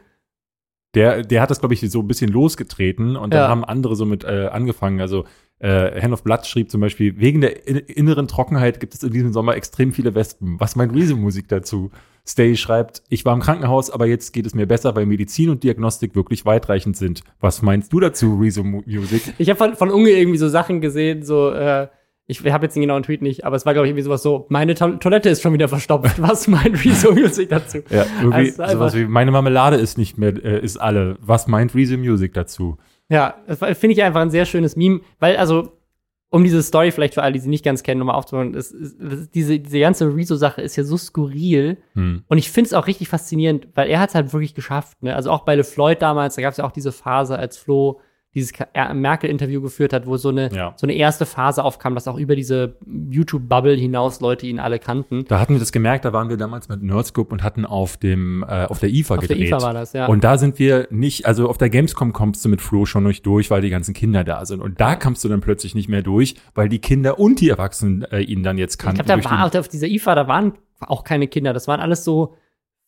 Speaker 1: Der, der hat das, glaube ich, so ein bisschen losgetreten und dann
Speaker 2: Ja.
Speaker 1: haben andere so mit äh, angefangen. Also äh, Hand of Blood schrieb zum Beispiel, wegen der in inneren Trockenheit gibt es in diesem Sommer extrem viele Wespen. Was meint Rezo-Musik dazu? Stay schreibt, ich war im Krankenhaus, aber jetzt geht es mir besser, weil Medizin und Diagnostik wirklich weitreichend sind. Was meinst du dazu, Rezo-Musik?
Speaker 2: Ich habe von, von Unge irgendwie so Sachen gesehen, so, äh, ich habe jetzt den genauen Tweet nicht, aber es war, glaube ich, irgendwie sowas so, meine To Toilette ist schon wieder verstopft. <laughs> Was meint Rezo Music dazu?
Speaker 1: Ja, irgendwie
Speaker 2: Also
Speaker 1: sowas wie, meine Marmelade ist nicht mehr, äh, ist alle. Was meint Rezo-Music dazu?
Speaker 2: Ja, das finde ich einfach ein sehr schönes Meme, weil also um diese Story vielleicht für alle, die sie nicht ganz kennen, nochmal aufzubauen, ist, ist, diese, diese ganze Rezo-Sache ist ja so skurril
Speaker 1: Hm.
Speaker 2: und ich finde es auch richtig faszinierend, weil er hat es halt wirklich geschafft. Ne? Also auch bei LeFloid damals, da gab es ja auch diese Phase, als Flo dieses er- Merkel-Interview geführt hat, wo so eine,
Speaker 1: Ja.
Speaker 2: so eine erste Phase aufkam, dass auch über diese YouTube-Bubble hinaus Leute ihn alle kannten.
Speaker 1: Da hatten wir das gemerkt, da waren wir damals mit Nerdscope und hatten auf dem, äh, auf der IFA
Speaker 2: Auf der
Speaker 1: gedreht.
Speaker 2: IFA war das, ja.
Speaker 1: Und da sind wir nicht, also auf der Gamescom kommst du mit Flo schon nicht durch, weil die ganzen Kinder da sind. Und da kommst du dann plötzlich nicht mehr durch, weil die Kinder und die Erwachsenen äh, ihn dann jetzt
Speaker 2: ich
Speaker 1: kannten.
Speaker 2: glaube, da war auf dieser IFA, da waren auch keine Kinder. Das waren alles so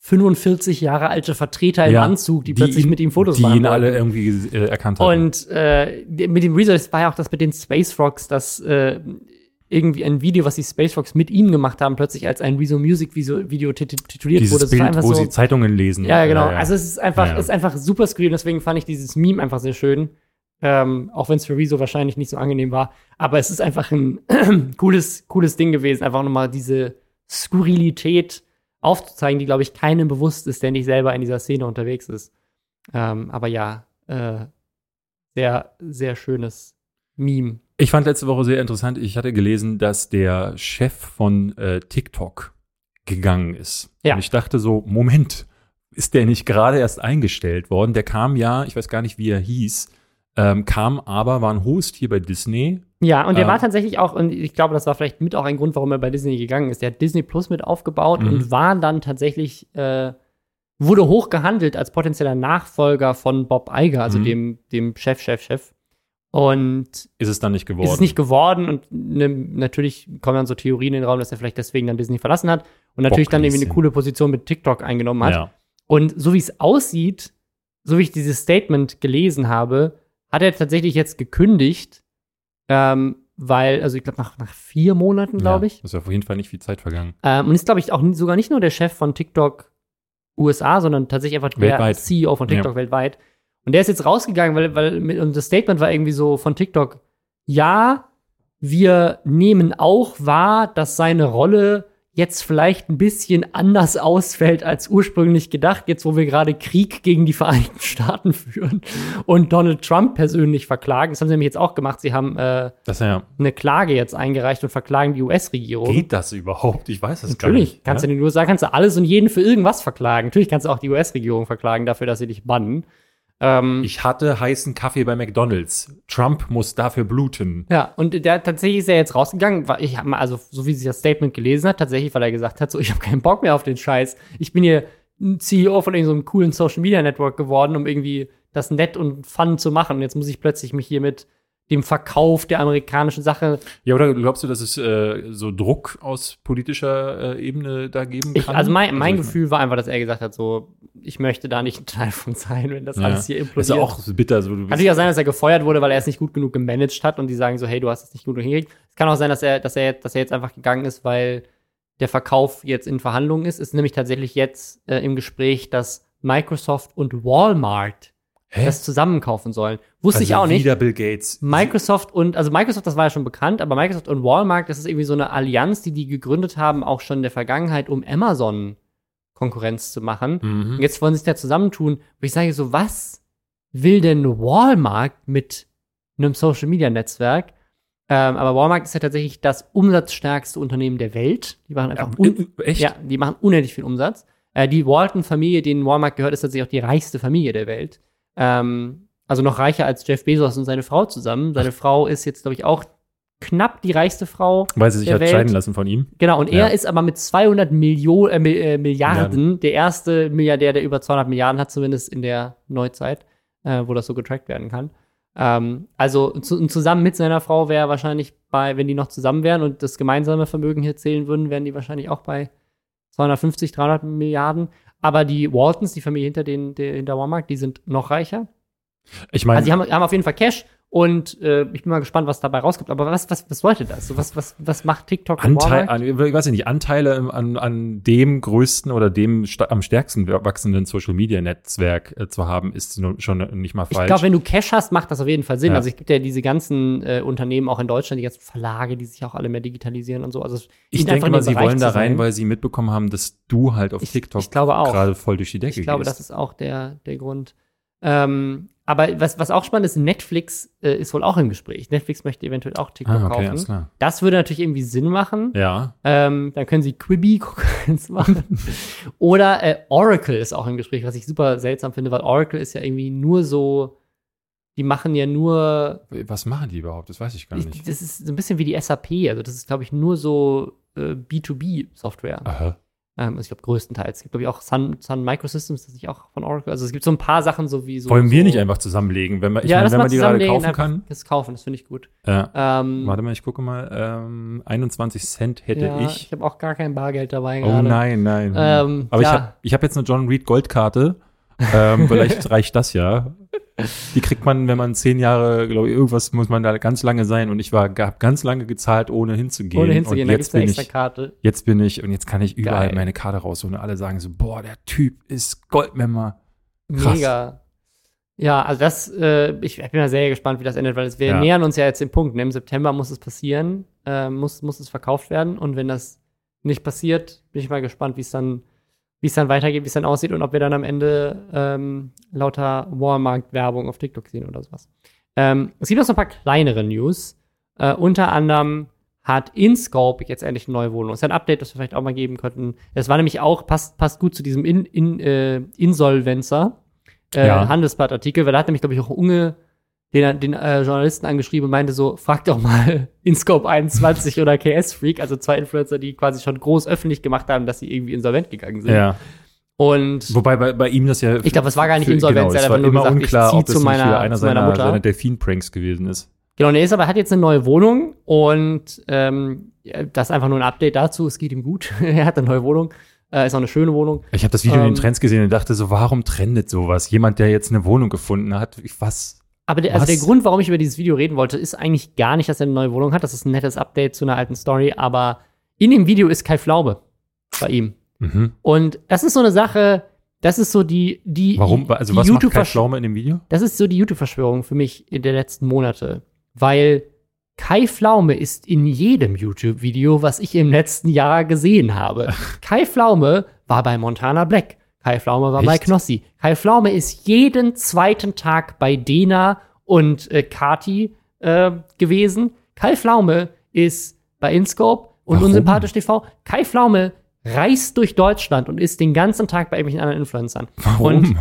Speaker 2: 45 Jahre alte Vertreter im
Speaker 1: Ja,
Speaker 2: Anzug, die, plötzlich
Speaker 1: ihn-
Speaker 2: mit ihm Fotos
Speaker 1: Die
Speaker 2: machen
Speaker 1: ihn alle irgendwie äh, erkannt haben.
Speaker 2: Und äh, die- mit dem Rezo, das war ja auch das mit den Space Rocks, dass äh, irgendwie ein Video, was die Space Rocks mit ihm gemacht haben, plötzlich als ein Rezo Music Video, Video tit- tituliert
Speaker 1: Dieses
Speaker 2: wurde. Das
Speaker 1: Bild,
Speaker 2: war einfach
Speaker 1: wo
Speaker 2: so,
Speaker 1: sie Zeitungen lesen.
Speaker 2: ja, genau.
Speaker 1: Äh,
Speaker 2: Also es ist einfach,
Speaker 1: Ja, ja.
Speaker 2: es ist einfach super skurril. und Deswegen fand ich dieses Meme einfach sehr schön. Ähm, auch wenn es für Rezo wahrscheinlich nicht so angenehm war. Aber es ist einfach ein <clears throat> cooles, cooles Ding gewesen, einfach nochmal diese Skurrilität aufzuzeigen, die, glaube ich, keinem bewusst ist, der nicht selber in dieser Szene unterwegs ist. Ähm, aber ja, äh, sehr, sehr schönes Meme.
Speaker 1: Ich fand letzte Woche sehr interessant, ich hatte gelesen, dass der Chef von äh, TikTok gegangen ist.
Speaker 2: Ja.
Speaker 1: Und ich dachte so, Moment, ist der nicht gerade erst eingestellt worden? Der kam ja, ich weiß gar nicht, wie er hieß, ähm, kam aber, war ein Host hier bei Disney.
Speaker 2: Ja, und der
Speaker 1: Ähm.
Speaker 2: war tatsächlich auch, und ich glaube, das war vielleicht mit auch ein Grund, warum er bei Disney gegangen ist. Der hat Disney Plus mit aufgebaut
Speaker 1: Mhm.
Speaker 2: und war dann tatsächlich, äh, wurde hoch gehandelt als potenzieller Nachfolger von Bob Iger, also
Speaker 1: Mhm.
Speaker 2: dem, dem Chef, Chef, Chef. Und
Speaker 1: Ist es dann nicht geworden?
Speaker 2: ist es nicht geworden und ne, natürlich kommen dann so Theorien in den Raum, dass er vielleicht deswegen dann Disney verlassen hat und natürlich dann irgendwie eine coole Position mit TikTok eingenommen hat.
Speaker 1: Ja.
Speaker 2: Und so wie es aussieht, so wie ich dieses Statement gelesen habe, hat er tatsächlich jetzt gekündigt, ähm, weil, also ich glaube, nach, nach vier Monaten, glaube ich.
Speaker 1: Ja, ist auf jeden Fall nicht viel Zeit vergangen.
Speaker 2: Ähm, und ist, glaube ich, auch sogar nicht nur der Chef von TikTok USA, sondern tatsächlich einfach der
Speaker 1: Weltweit.
Speaker 2: CEO von TikTok weltweit. Und der ist jetzt rausgegangen, weil, weil mit, und das Statement war irgendwie so von TikTok, ja, wir nehmen auch wahr, dass seine Rolle jetzt vielleicht ein bisschen anders ausfällt als ursprünglich gedacht, jetzt wo wir gerade Krieg gegen die Vereinigten Staaten führen und Donald Trump persönlich verklagen. Das haben sie nämlich jetzt auch gemacht. Sie haben äh,
Speaker 1: Das ja.
Speaker 2: eine Klage jetzt eingereicht und verklagen die US-Regierung.
Speaker 1: Geht das überhaupt? Ich weiß es gar
Speaker 2: Natürlich,
Speaker 1: nicht.
Speaker 2: kannst
Speaker 1: ja?
Speaker 2: du in den USA kannst du alles und jeden für irgendwas verklagen. Natürlich kannst du auch die US-Regierung verklagen dafür, dass sie dich bannen. Ähm,
Speaker 1: Ich hatte heißen Kaffee bei McDonalds. Trump muss dafür bluten.
Speaker 2: Ja, und der tatsächlich ist er jetzt rausgegangen, weil ich habe mal, also so wie sie das Statement gelesen hat, tatsächlich, weil er gesagt hat, so ich habe keinen Bock mehr auf den Scheiß. Ich bin hier ein CEO von irgendeinem so einem coolen Social Media Network geworden, um irgendwie das nett und fun zu machen. Jetzt muss ich plötzlich mich hier mit dem Verkauf der amerikanischen Sache.
Speaker 1: Ja, oder glaubst du, dass es äh, so Druck aus politischer äh, Ebene da geben
Speaker 2: Ich,
Speaker 1: kann?
Speaker 2: also mein, mein
Speaker 1: ich-
Speaker 2: Gefühl war einfach, dass er gesagt hat, so ich möchte da nicht ein Teil von sein, wenn das
Speaker 1: Ja.
Speaker 2: alles hier
Speaker 1: Das
Speaker 2: implodiert.
Speaker 1: ist ja auch so bitter. So, du
Speaker 2: Kann natürlich auch sein, dass er gefeuert wurde, weil er es nicht gut genug gemanagt hat und die sagen so, hey, du hast es nicht gut genug hingekriegt. Es kann auch sein, dass er, dass er, dass er jetzt einfach gegangen ist, weil der Verkauf jetzt in Verhandlungen ist. Es ist nämlich tatsächlich jetzt äh, im Gespräch, dass Microsoft und Walmart
Speaker 1: Hä?
Speaker 2: das zusammenkaufen sollen. Wusste ich
Speaker 1: Also
Speaker 2: auch nicht.
Speaker 1: Wieder Bill Gates.
Speaker 2: Microsoft und, also Microsoft, das war ja schon bekannt, aber Microsoft und Walmart, das ist irgendwie so eine Allianz, die die gegründet haben, auch schon in der Vergangenheit, um Amazon Konkurrenz zu machen.
Speaker 1: Mhm.
Speaker 2: Und jetzt wollen sie sich da zusammentun, wo ich sage so, was will denn Walmart mit einem Social Media Netzwerk? Ähm, aber Walmart ist ja tatsächlich das umsatzstärkste Unternehmen der Welt. Die machen einfach
Speaker 1: Ja,
Speaker 2: un
Speaker 1: äh, echt?
Speaker 2: ja, die machen unendlich viel Umsatz. Äh, die Walton-Familie, denen Walmart gehört, ist tatsächlich auch die reichste Familie der Welt. Ähm, also noch reicher als Jeff Bezos und seine Frau zusammen. Seine Frau ist jetzt, glaube ich, auch knapp die reichste Frau
Speaker 1: Weil sie sich hat
Speaker 2: Welt.
Speaker 1: scheiden lassen von ihm.
Speaker 2: Genau, und
Speaker 1: Ja.
Speaker 2: er ist aber mit 200 Millionen, äh, äh, Milliarden der erste Milliardär, der über 200 Milliarden hat, zumindest in der Neuzeit, äh, wo das so getrackt werden kann. Ähm, also zu, zusammen mit seiner Frau wäre wahrscheinlich bei, wenn die noch zusammen wären und das gemeinsame Vermögen hier zählen würden, wären die wahrscheinlich auch bei 250, 300 Milliarden. Aber die Waltons, die Familie hinter, den, der, hinter Walmart, die sind noch reicher.
Speaker 1: Ich meine,
Speaker 2: Also die haben, haben auf jeden Fall Cash und äh, ich bin mal gespannt, was dabei rauskommt. Aber was, was, was bedeutet das? So, was, was, was macht TikTok
Speaker 1: Anteil, an, ich weiß nicht, Anteile an, an dem größten oder dem am stärksten wachsenden Social Media Netzwerk äh, zu haben, ist schon nicht mal
Speaker 2: Ich
Speaker 1: falsch.
Speaker 2: glaube, wenn du Cash hast, macht das auf jeden Fall Sinn.
Speaker 1: Ja.
Speaker 2: Also es gibt ja diese ganzen äh, Unternehmen auch in Deutschland, die ganzen Verlage, die sich auch alle mehr digitalisieren und so. Also
Speaker 1: ich denke mal, sie
Speaker 2: Bereich
Speaker 1: wollen da rein,
Speaker 2: sein.
Speaker 1: weil sie mitbekommen haben, dass du halt auf
Speaker 2: Ich-
Speaker 1: TikTok
Speaker 2: ich
Speaker 1: gerade voll durch die Decke
Speaker 2: Ich glaube,
Speaker 1: gehst.
Speaker 2: das ist auch der, der Grund. Ähm, aber was, was auch spannend ist, Netflix äh, ist wohl auch im Gespräch. Netflix möchte eventuell auch TikTok
Speaker 1: ah, okay,
Speaker 2: kaufen. Das würde natürlich irgendwie Sinn machen.
Speaker 1: Ja.
Speaker 2: Ähm, dann können sie Quibi <laughs> Konkurrenz machen. Oder äh, Oracle ist auch im Gespräch, was ich super seltsam finde, weil Oracle ist ja irgendwie nur so, die machen ja nur
Speaker 1: Was machen die überhaupt? Das weiß ich gar
Speaker 2: Ich,
Speaker 1: nicht.
Speaker 2: das ist so ein bisschen wie die SAP. Also, das ist, glaube ich, nur so äh, B2B-Software.
Speaker 1: Aha.
Speaker 2: Ähm, also ich glaube, größtenteils. Es gibt, glaube ich, auch Sun, Sun Microsystems, das ist nicht auch von Oracle. Also, es gibt so ein paar Sachen, so wie so.
Speaker 1: Wollen wir
Speaker 2: so,
Speaker 1: nicht einfach zusammenlegen, wenn man, ich
Speaker 2: ja,
Speaker 1: meine, wenn man die gerade kaufen kann?
Speaker 2: Das kaufen, das finde ich gut.
Speaker 1: Ja.
Speaker 2: Ähm,
Speaker 1: Warte mal, ich gucke mal. Ähm, 21 Cent hätte
Speaker 2: ja,
Speaker 1: ich.
Speaker 2: Ich habe auch gar kein Bargeld dabei
Speaker 1: Oh
Speaker 2: gerade.
Speaker 1: nein, nein.
Speaker 2: Ähm,
Speaker 1: Aber ich
Speaker 2: ja.
Speaker 1: habe ich hab jetzt eine John Reed Goldkarte. ähm, vielleicht <laughs> reicht das ja. Die kriegt man, wenn man zehn Jahre, glaube ich, irgendwas muss man da ganz lange sein. Und ich war hab ganz lange gezahlt, ohne hinzugehen.
Speaker 2: Ohne hinzugehen,
Speaker 1: und jetzt
Speaker 2: gibt es eine
Speaker 1: bin
Speaker 2: extra
Speaker 1: ich,
Speaker 2: Karte.
Speaker 1: jetzt bin ich und jetzt kann ich überall
Speaker 2: Geil.
Speaker 1: meine Karte rausholen. Und alle sagen so, boah, der Typ ist Goldmember. Krass.
Speaker 2: Mega. Ja, also das, äh, ich, ich bin da sehr gespannt, wie das endet, weil wir
Speaker 1: Ja.
Speaker 2: nähern uns ja jetzt dem Punkt. Ne? Im September muss es passieren, äh, muss, muss es verkauft werden. Und wenn das nicht passiert, bin ich mal gespannt, wie es dann, wie es dann weitergeht, wie es dann aussieht und ob wir dann am Ende ähm, lauter Walmart-Werbung auf TikTok sehen oder sowas. Ähm, es gibt noch so ein paar kleinere News. Äh, unter anderem hat InScope jetzt endlich eine neue Wohnung. Das ist ein Update, das wir vielleicht auch mal geben könnten. Es war nämlich auch, passt, passt gut zu diesem in, in, äh, Insolvenzer äh,
Speaker 1: Ja.
Speaker 2: Handelsblatt-Artikel, weil da hat nämlich, glaube ich, auch Unge den, den äh, Journalisten angeschrieben und meinte so, frag doch mal <laughs> InScope 21 oder KS Freak, also zwei Influencer, die quasi schon groß öffentlich gemacht haben, dass sie irgendwie insolvent gegangen sind.
Speaker 1: Ja.
Speaker 2: Und
Speaker 1: Wobei bei, bei ihm das ja.
Speaker 2: Ich glaube, es war gar nicht
Speaker 1: für-
Speaker 2: Insolvenz,
Speaker 1: Genau,
Speaker 2: er
Speaker 1: es
Speaker 2: hat
Speaker 1: war
Speaker 2: einfach nur
Speaker 1: immer
Speaker 2: gesagt, ich
Speaker 1: unklar,
Speaker 2: zieh
Speaker 1: ob
Speaker 2: zu meiner-
Speaker 1: einer
Speaker 2: zu meiner
Speaker 1: seiner,
Speaker 2: Mutter.
Speaker 1: seiner Delfin-Pranks gewesen ist.
Speaker 2: Genau, nee, ist aber er hat jetzt eine neue Wohnung und ähm, das ist einfach nur ein Update dazu. Es geht ihm gut. <laughs> er hat eine neue Wohnung. Äh, ist auch eine schöne Wohnung.
Speaker 1: Ich habe das Video in
Speaker 2: Ähm,
Speaker 1: den Trends gesehen und dachte so, warum trendet sowas? Jemand, der jetzt eine Wohnung gefunden hat, ich, was?
Speaker 2: Aber der, also der Grund, warum ich über dieses Video reden wollte, ist eigentlich gar nicht, dass er eine neue Wohnung hat. Das ist ein nettes Update zu einer alten Story. Aber in dem Video ist Kai Flaube bei ihm.
Speaker 1: Mhm.
Speaker 2: Und das ist so eine Sache, das ist so die, die
Speaker 1: Warum? Also
Speaker 2: die
Speaker 1: was macht Kai Pflaume in dem Video?
Speaker 2: Das ist so die YouTube-Verschwörung für mich in der letzten Monate. Weil Kai Pflaume ist in jedem YouTube-Video, was ich im letzten Jahr gesehen habe. <laughs> Kai Pflaume war bei Montana Black. Kai Pflaume war bei
Speaker 1: Echt?
Speaker 2: Knossi. Kai Pflaume ist jeden zweiten Tag bei Dena und äh, Kati äh, gewesen. Kai Pflaume ist bei Inscope und
Speaker 1: Warum?
Speaker 2: Unsympathisch TV. Kai Pflaume reist durch Deutschland und ist den ganzen Tag bei irgendwelchen anderen Influencern.
Speaker 1: Warum?
Speaker 2: Und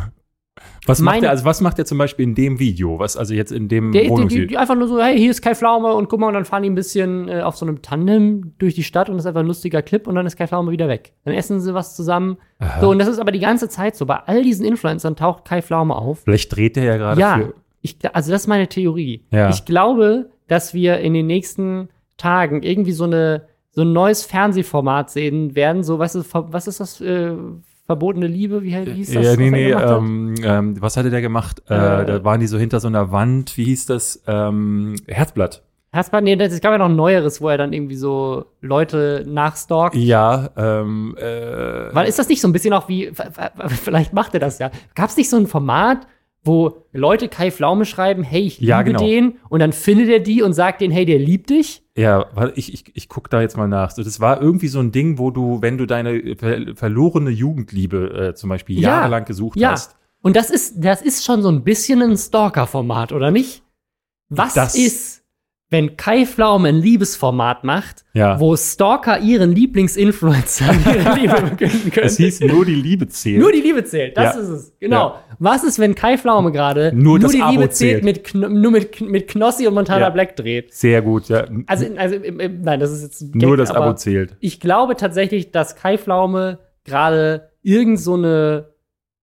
Speaker 1: was macht er, also was macht er zum Beispiel in dem Video? Was, also jetzt in dem
Speaker 2: Der, die, die, die einfach nur so, hey, hier ist Kai Pflaume und guck mal, und dann fahren die ein bisschen äh, auf so einem Tandem durch die Stadt und das ist einfach ein lustiger Clip und dann ist Kai Pflaume wieder weg. Dann essen sie was zusammen.
Speaker 1: Aha.
Speaker 2: So, und das ist aber die ganze Zeit so. Bei all diesen Influencern taucht Kai Pflaume auf.
Speaker 1: Vielleicht dreht er ja gerade
Speaker 2: Ja,
Speaker 1: für.
Speaker 2: ich, also das ist meine Theorie.
Speaker 1: Ja.
Speaker 2: Ich glaube, dass wir in den nächsten Tagen irgendwie so eine so ein neues Fernsehformat sehen werden. So, du, ver- was ist das? Äh, verbotene Liebe? Wie hieß das?
Speaker 1: Ja,
Speaker 2: was
Speaker 1: nee,
Speaker 2: er
Speaker 1: nee, ähm, ähm, was hatte der gemacht? Äh,
Speaker 2: Äh,
Speaker 1: da waren die so hinter so einer Wand, wie hieß das? Ähm, Herzblatt.
Speaker 2: Herzblatt, nee, das- es gab ja noch ein neueres, wo er dann irgendwie so Leute nachstalkt.
Speaker 1: Ja, ähm, äh,
Speaker 2: Weil ist das nicht so ein bisschen auch wie, vielleicht macht er das ja. Gab es nicht so ein Format, wo Leute Kai Pflaume schreiben, hey, ich
Speaker 1: Ja,
Speaker 2: liebe
Speaker 1: genau.
Speaker 2: den, und dann findet er die und sagt denen, hey, der liebt dich?
Speaker 1: Ja, weil ich, ich, ich guck da jetzt mal nach. So, das war irgendwie so ein Ding, wo du, wenn du deine ver verlorene Jugendliebe äh, zum Beispiel
Speaker 2: Ja.
Speaker 1: jahrelang gesucht
Speaker 2: Ja.
Speaker 1: hast.
Speaker 2: Und das ist, das ist schon so ein bisschen ein Stalker-Format, oder nicht? Was
Speaker 1: Das-
Speaker 2: ist, wenn Kai Pflaume ein Liebesformat macht,
Speaker 1: Ja.
Speaker 2: wo Stalker ihren Lieblingsinfluencer ihre <laughs> Liebe verkünden können?
Speaker 1: Es hieß nur die Liebe zählt.
Speaker 2: Nur die Liebe zählt, das
Speaker 1: Ja.
Speaker 2: ist es. Genau.
Speaker 1: Ja.
Speaker 2: Was ist, wenn Kai Pflaume gerade
Speaker 1: Nur das
Speaker 2: die
Speaker 1: Abo
Speaker 2: Liebe
Speaker 1: zählt.
Speaker 2: mit, nur mit, mit Knossi und Montana. Black dreht?
Speaker 1: Sehr gut, ja.
Speaker 2: Also, also nein, das ist jetzt ein
Speaker 1: nur
Speaker 2: Gag,
Speaker 1: das Abo zählt.
Speaker 2: Ich glaube tatsächlich, dass Kai Pflaume gerade irgend so eine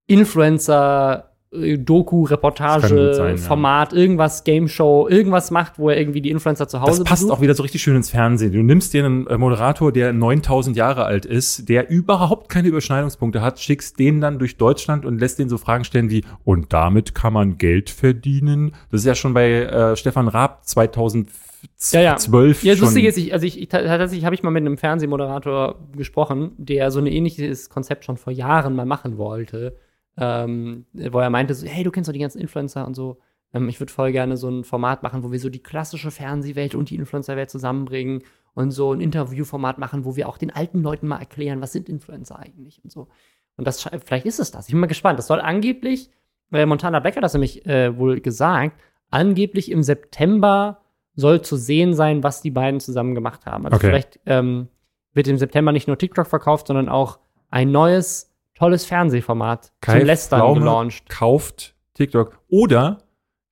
Speaker 2: Influencer Doku,
Speaker 1: Das kann
Speaker 2: Reportage,
Speaker 1: sein, ja.
Speaker 2: Format, irgendwas, Game Show, irgendwas macht, wo er irgendwie die Influencer zu Hause
Speaker 1: Das passt
Speaker 2: besucht.
Speaker 1: auch wieder so richtig schön ins Fernsehen. Du nimmst dir einen äh, Moderator, der 9000 Jahre alt ist, der überhaupt keine Überschneidungspunkte hat, schickst den dann durch Deutschland und lässt den so Fragen stellen wie, und damit kann man Geld verdienen? Das ist ja schon bei äh, Stefan Raab 2012
Speaker 2: Ja, ja. Ja, das. Lustige ist, ich, also ich, ich tatsächlich habe ich mal mit einem Fernsehmoderator gesprochen, der so ein ähnliches Konzept schon vor Jahren mal machen wollte, ähm, wo er meinte, so, hey, du kennst doch die ganzen Influencer und so. Ähm, ich würde voll gerne so ein Format machen, wo wir so die klassische Fernsehwelt und die Influencerwelt zusammenbringen und so ein Interviewformat machen, wo wir auch den alten Leuten mal erklären, was sind Influencer eigentlich und so. Und das vielleicht ist es das. Ich bin mal gespannt. Das soll angeblich, äh, Montana hat das nämlich äh, wohl gesagt, angeblich im September soll zu sehen sein, was die beiden zusammen gemacht haben. Also
Speaker 1: Okay.
Speaker 2: vielleicht ähm, wird im September nicht nur TikTok verkauft, sondern auch ein neues, tolles Fernsehformat
Speaker 1: Kai
Speaker 2: zum Lästern
Speaker 1: Pflaume
Speaker 2: gelauncht.
Speaker 1: kauft TikTok. Oder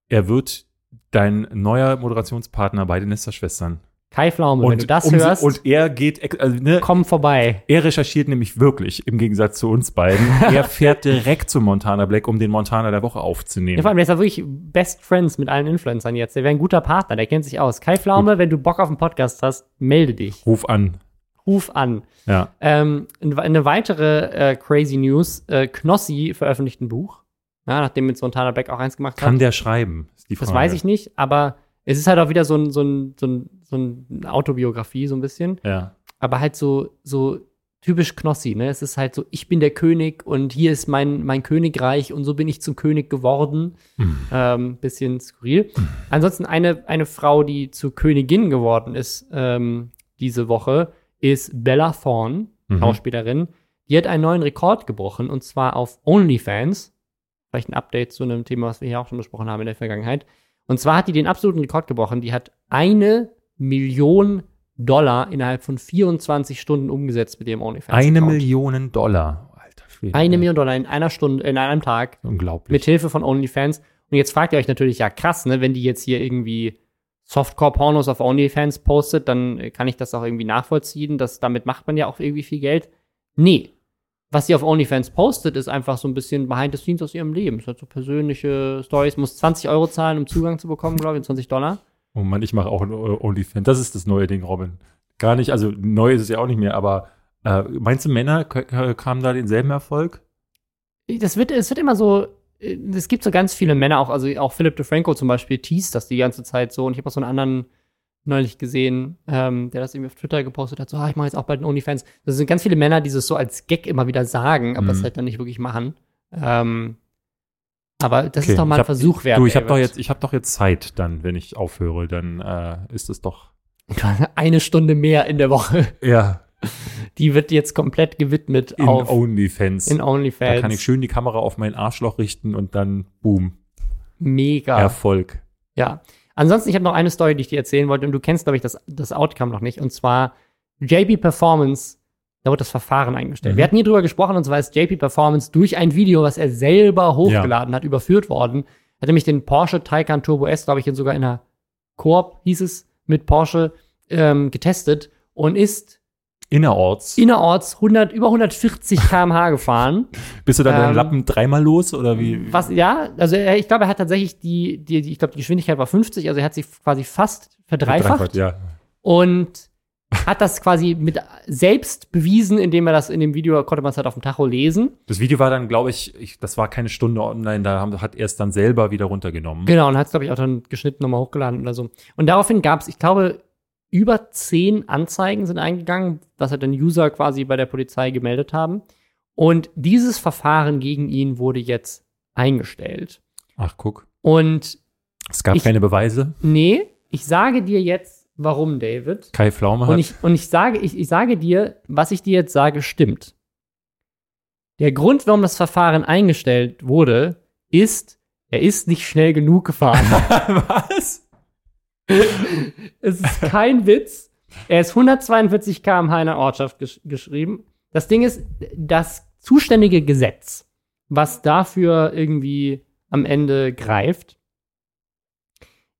Speaker 1: er wird dein neuer Moderationspartner bei den Nesterschwestern.
Speaker 2: Kai Pflaume, wenn du das
Speaker 1: um
Speaker 2: hörst,
Speaker 1: und er geht, also, ne,
Speaker 2: komm vorbei.
Speaker 1: Er recherchiert nämlich wirklich, im Gegensatz zu uns beiden. <laughs> Er fährt direkt zu Montana Black, um den Montana der Woche
Speaker 2: Ja,
Speaker 1: aufzunehmen.
Speaker 2: vor allem, der ist ja wirklich Best Friends mit allen Influencern jetzt. Der wäre ein guter Partner, der kennt sich aus. Kai Pflaume, wenn du Bock auf einen Podcast hast, melde dich.
Speaker 1: Ruf an.
Speaker 2: Ruf an.
Speaker 1: Ja.
Speaker 2: Ähm, eine weitere äh, crazy News: äh, Knossi veröffentlicht ein Buch. Ja, nachdem jetzt Montana Black auch eins gemacht hat.
Speaker 1: Kann der schreiben?
Speaker 2: Das weiß ich nicht, aber es ist halt auch wieder so ein, so ein, so ein, so ein Autobiografie, so ein bisschen.
Speaker 1: Ja.
Speaker 2: Aber halt so, so typisch Knossi, ne? Es ist halt so, ich bin der König und hier ist mein, mein Königreich und so bin ich zum König geworden.
Speaker 1: Hm.
Speaker 2: Ähm, bisschen skurril. Ansonsten eine, eine Frau, die zur Königin geworden ist ähm, diese Woche, ist Bella Thorne,
Speaker 1: Mhm.
Speaker 2: Schauspielerin. Die hat einen neuen Rekord gebrochen und zwar auf OnlyFans. Vielleicht ein Update zu einem Thema, was wir hier auch schon besprochen haben in der Vergangenheit. Und zwar hat die den absoluten Rekord gebrochen. Die hat eine Million Dollar innerhalb von 24 Stunden umgesetzt mit ihrem OnlyFans.
Speaker 1: Eine. Million Dollar. Alter Schwede.
Speaker 2: Eine Million Dollar in einer Stunde, in einem Tag
Speaker 1: Unglaublich.
Speaker 2: mit Hilfe von OnlyFans. Und jetzt fragt ihr euch natürlich, ja krass, ne, wenn die jetzt hier irgendwie Softcore-Pornos auf OnlyFans postet, dann kann ich das auch irgendwie nachvollziehen. dass damit macht man ja auch irgendwie viel Geld. Nee. Was sie auf OnlyFans postet, ist einfach so ein bisschen behind the scenes aus ihrem Leben. Es hat so persönliche Stories, muss 20 Euro zahlen, um Zugang zu bekommen, glaube ich, 20 Dollar.
Speaker 1: oh Mann, ich mache auch ein OnlyFans. Das ist das neue Ding, Robin. Gar nicht, also neu ist es ja auch nicht mehr, aber äh, meinst du, Männer kamen da denselben Erfolg?
Speaker 2: Das wird, es wird immer so, es gibt so ganz viele Männer, auch, also auch Philip DeFranco zum Beispiel teast das die ganze Zeit so. Und ich habe auch so einen anderen neulich gesehen, ähm, der das irgendwie auf Twitter gepostet hat, so, ah, ich mache jetzt auch bald einen OnlyFans. Das sind ganz viele Männer, die das so als Gag immer wieder sagen, aber
Speaker 1: Mhm.
Speaker 2: es halt dann nicht wirklich machen. Ähm, Aber das
Speaker 1: Okay,
Speaker 2: ist doch mal
Speaker 1: ich
Speaker 2: ein
Speaker 1: hab-
Speaker 2: Versuch wert.
Speaker 1: Du, ich habe doch jetzt, ich habe doch jetzt Zeit, dann, wenn ich aufhöre, dann äh, ist es doch. <laughs>
Speaker 2: eine Stunde mehr in der Woche.
Speaker 1: Ja.
Speaker 2: Die wird jetzt komplett gewidmet
Speaker 1: In
Speaker 2: auf
Speaker 1: OnlyFans.
Speaker 2: in OnlyFans.
Speaker 1: da kann ich schön die Kamera auf mein Arschloch richten und dann boom,
Speaker 2: Mega.
Speaker 1: Erfolg.
Speaker 2: Ja. Ansonsten, ich habe noch eine Story, die ich dir erzählen wollte, und du kennst, glaube ich, das, das Outcome noch nicht. Und zwar JP Performance, da wird das Verfahren eingestellt.
Speaker 1: Mhm.
Speaker 2: Wir hatten hier drüber gesprochen, und zwar ist JP Performance durch ein Video, was er selber hochgeladen hat, überführt worden. Er hat nämlich den Porsche Taycan Turbo S, glaube ich, sogar in einer Koop, hieß es, mit Porsche ähm, getestet und ist
Speaker 1: Innerorts.
Speaker 2: innerorts 100, über 140 km/h gefahren.
Speaker 1: Bist du dann deinen
Speaker 2: ähm,
Speaker 1: Lappen dreimal los oder wie?
Speaker 2: Was, ja, also er, ich glaube, er hat tatsächlich die, die, die ich glaube, die Geschwindigkeit war 50, also er hat sich quasi fast verdreifacht
Speaker 1: Ja.
Speaker 2: und hat das quasi mit selbst bewiesen, indem er das in dem Video konnte man es halt auf dem Tacho lesen.
Speaker 1: Das Video war dann, glaube ich, ich, das war keine Stunde online, da haben, hat er es dann selber wieder runtergenommen.
Speaker 2: Genau, und hat es, glaube ich, auch dann geschnitten nochmal hochgeladen oder so. Und daraufhin gab es, ich glaube, über zehn Anzeigen sind eingegangen, dass halt dann User quasi bei der Polizei gemeldet haben. Und dieses Verfahren gegen ihn wurde jetzt eingestellt.
Speaker 1: Ach, guck.
Speaker 2: Und
Speaker 1: Es gab
Speaker 2: Ich-
Speaker 1: keine Beweise.
Speaker 2: nee, ich sage dir jetzt, warum, David.
Speaker 1: Kai Pflaume hat.
Speaker 2: Und ich, und ich sage, ich, ich sage dir, was ich dir jetzt sage, stimmt. Der Grund, warum das Verfahren eingestellt wurde, ist, er ist nicht schnell genug gefahren. <laughs>
Speaker 1: Was?
Speaker 2: Es ist kein Witz. Er ist 142 km/h in der Ortschaft gesch geschrieben. Das Ding ist, das zuständige Gesetz, was dafür irgendwie am Ende greift,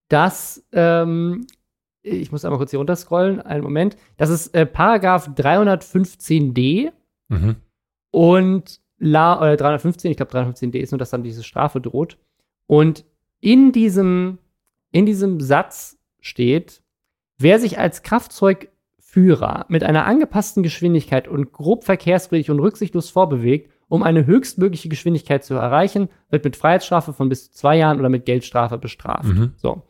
Speaker 2: das, ähm, ich muss einmal kurz hier runterscrollen, einen Moment. Das ist äh, Paragraph 315d
Speaker 1: Mhm.
Speaker 2: und La, äh, 315, ich glaube 315d ist nur, dass dann diese Strafe droht. Und in diesem, in diesem Satz steht, wer sich als Kraftzeugführer mit einer angepassten Geschwindigkeit und grob verkehrswidrig und rücksichtslos vorbewegt, um eine höchstmögliche Geschwindigkeit zu erreichen, wird mit Freiheitsstrafe von bis zu zwei Jahren oder mit Geldstrafe bestraft.
Speaker 1: Mhm.
Speaker 2: So.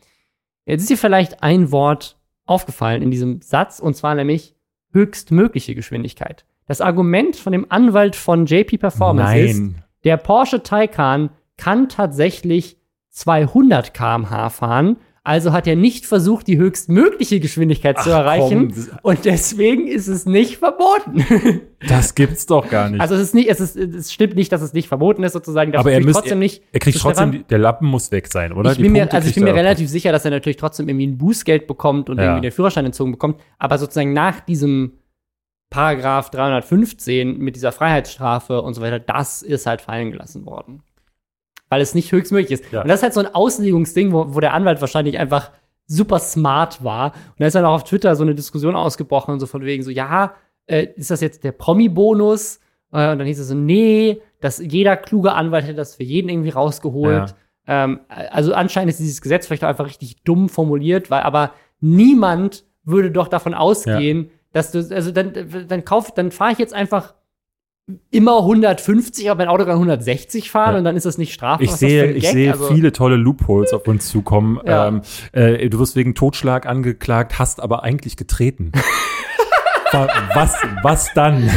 Speaker 2: Jetzt ist dir vielleicht ein Wort aufgefallen in diesem Satz, und zwar nämlich höchstmögliche Geschwindigkeit. Das Argument von dem Anwalt von JP Performance ist,
Speaker 1: Nein.
Speaker 2: der Porsche Taycan kann tatsächlich 200 km/h fahren, also hat er nicht versucht, die höchstmögliche Geschwindigkeit zu
Speaker 1: Ach,
Speaker 2: erreichen.
Speaker 1: komm,
Speaker 2: und deswegen ist es nicht verboten. <laughs>
Speaker 1: das gibt's doch gar nicht.
Speaker 2: also es ist nicht, es ist, es stimmt nicht, dass es nicht verboten ist, sozusagen. Das
Speaker 1: Aber er müsst-
Speaker 2: trotzdem nicht.
Speaker 1: er kriegt
Speaker 2: zu
Speaker 1: trotzdem, die, der Lappen muss weg sein, oder?
Speaker 2: Ich
Speaker 1: Die
Speaker 2: bin mir, also ich bin mir relativ sicher, dass er natürlich trotzdem irgendwie ein Bußgeld bekommt und
Speaker 1: Ja.
Speaker 2: irgendwie den Führerschein entzogen bekommt. Aber sozusagen nach diesem Paragraph 315 mit dieser Freiheitsstrafe und so weiter, das ist halt fallen gelassen worden. Weil es nicht höchstmöglich ist.
Speaker 1: Ja.
Speaker 2: Und das ist halt so ein Auslegungsding, wo, wo der Anwalt wahrscheinlich einfach super smart war. Und da ist dann auch auf Twitter so eine Diskussion ausgebrochen und so von wegen so, ja, äh, ist das jetzt der Promi-Bonus? Äh, und dann hieß es so, nee, dass jeder kluge Anwalt hätte das für jeden irgendwie rausgeholt. Ähm, also anscheinend ist dieses Gesetz vielleicht auch einfach richtig dumm formuliert, weil aber niemand würde doch davon ausgehen, dass du, also dann, dann kauf, dann fahre ich jetzt einfach immer 150, aber mein Auto kann 160 fahren
Speaker 1: Ja.
Speaker 2: und dann ist das nicht strafbar.
Speaker 1: Ich
Speaker 2: ist
Speaker 1: sehe, ich sehe
Speaker 2: Also-
Speaker 1: viele tolle Loopholes auf uns zukommen.
Speaker 2: Ja.
Speaker 1: Ähm, äh, du wirst wegen Totschlag angeklagt, hast aber eigentlich getreten. <laughs> Wa- was, was dann?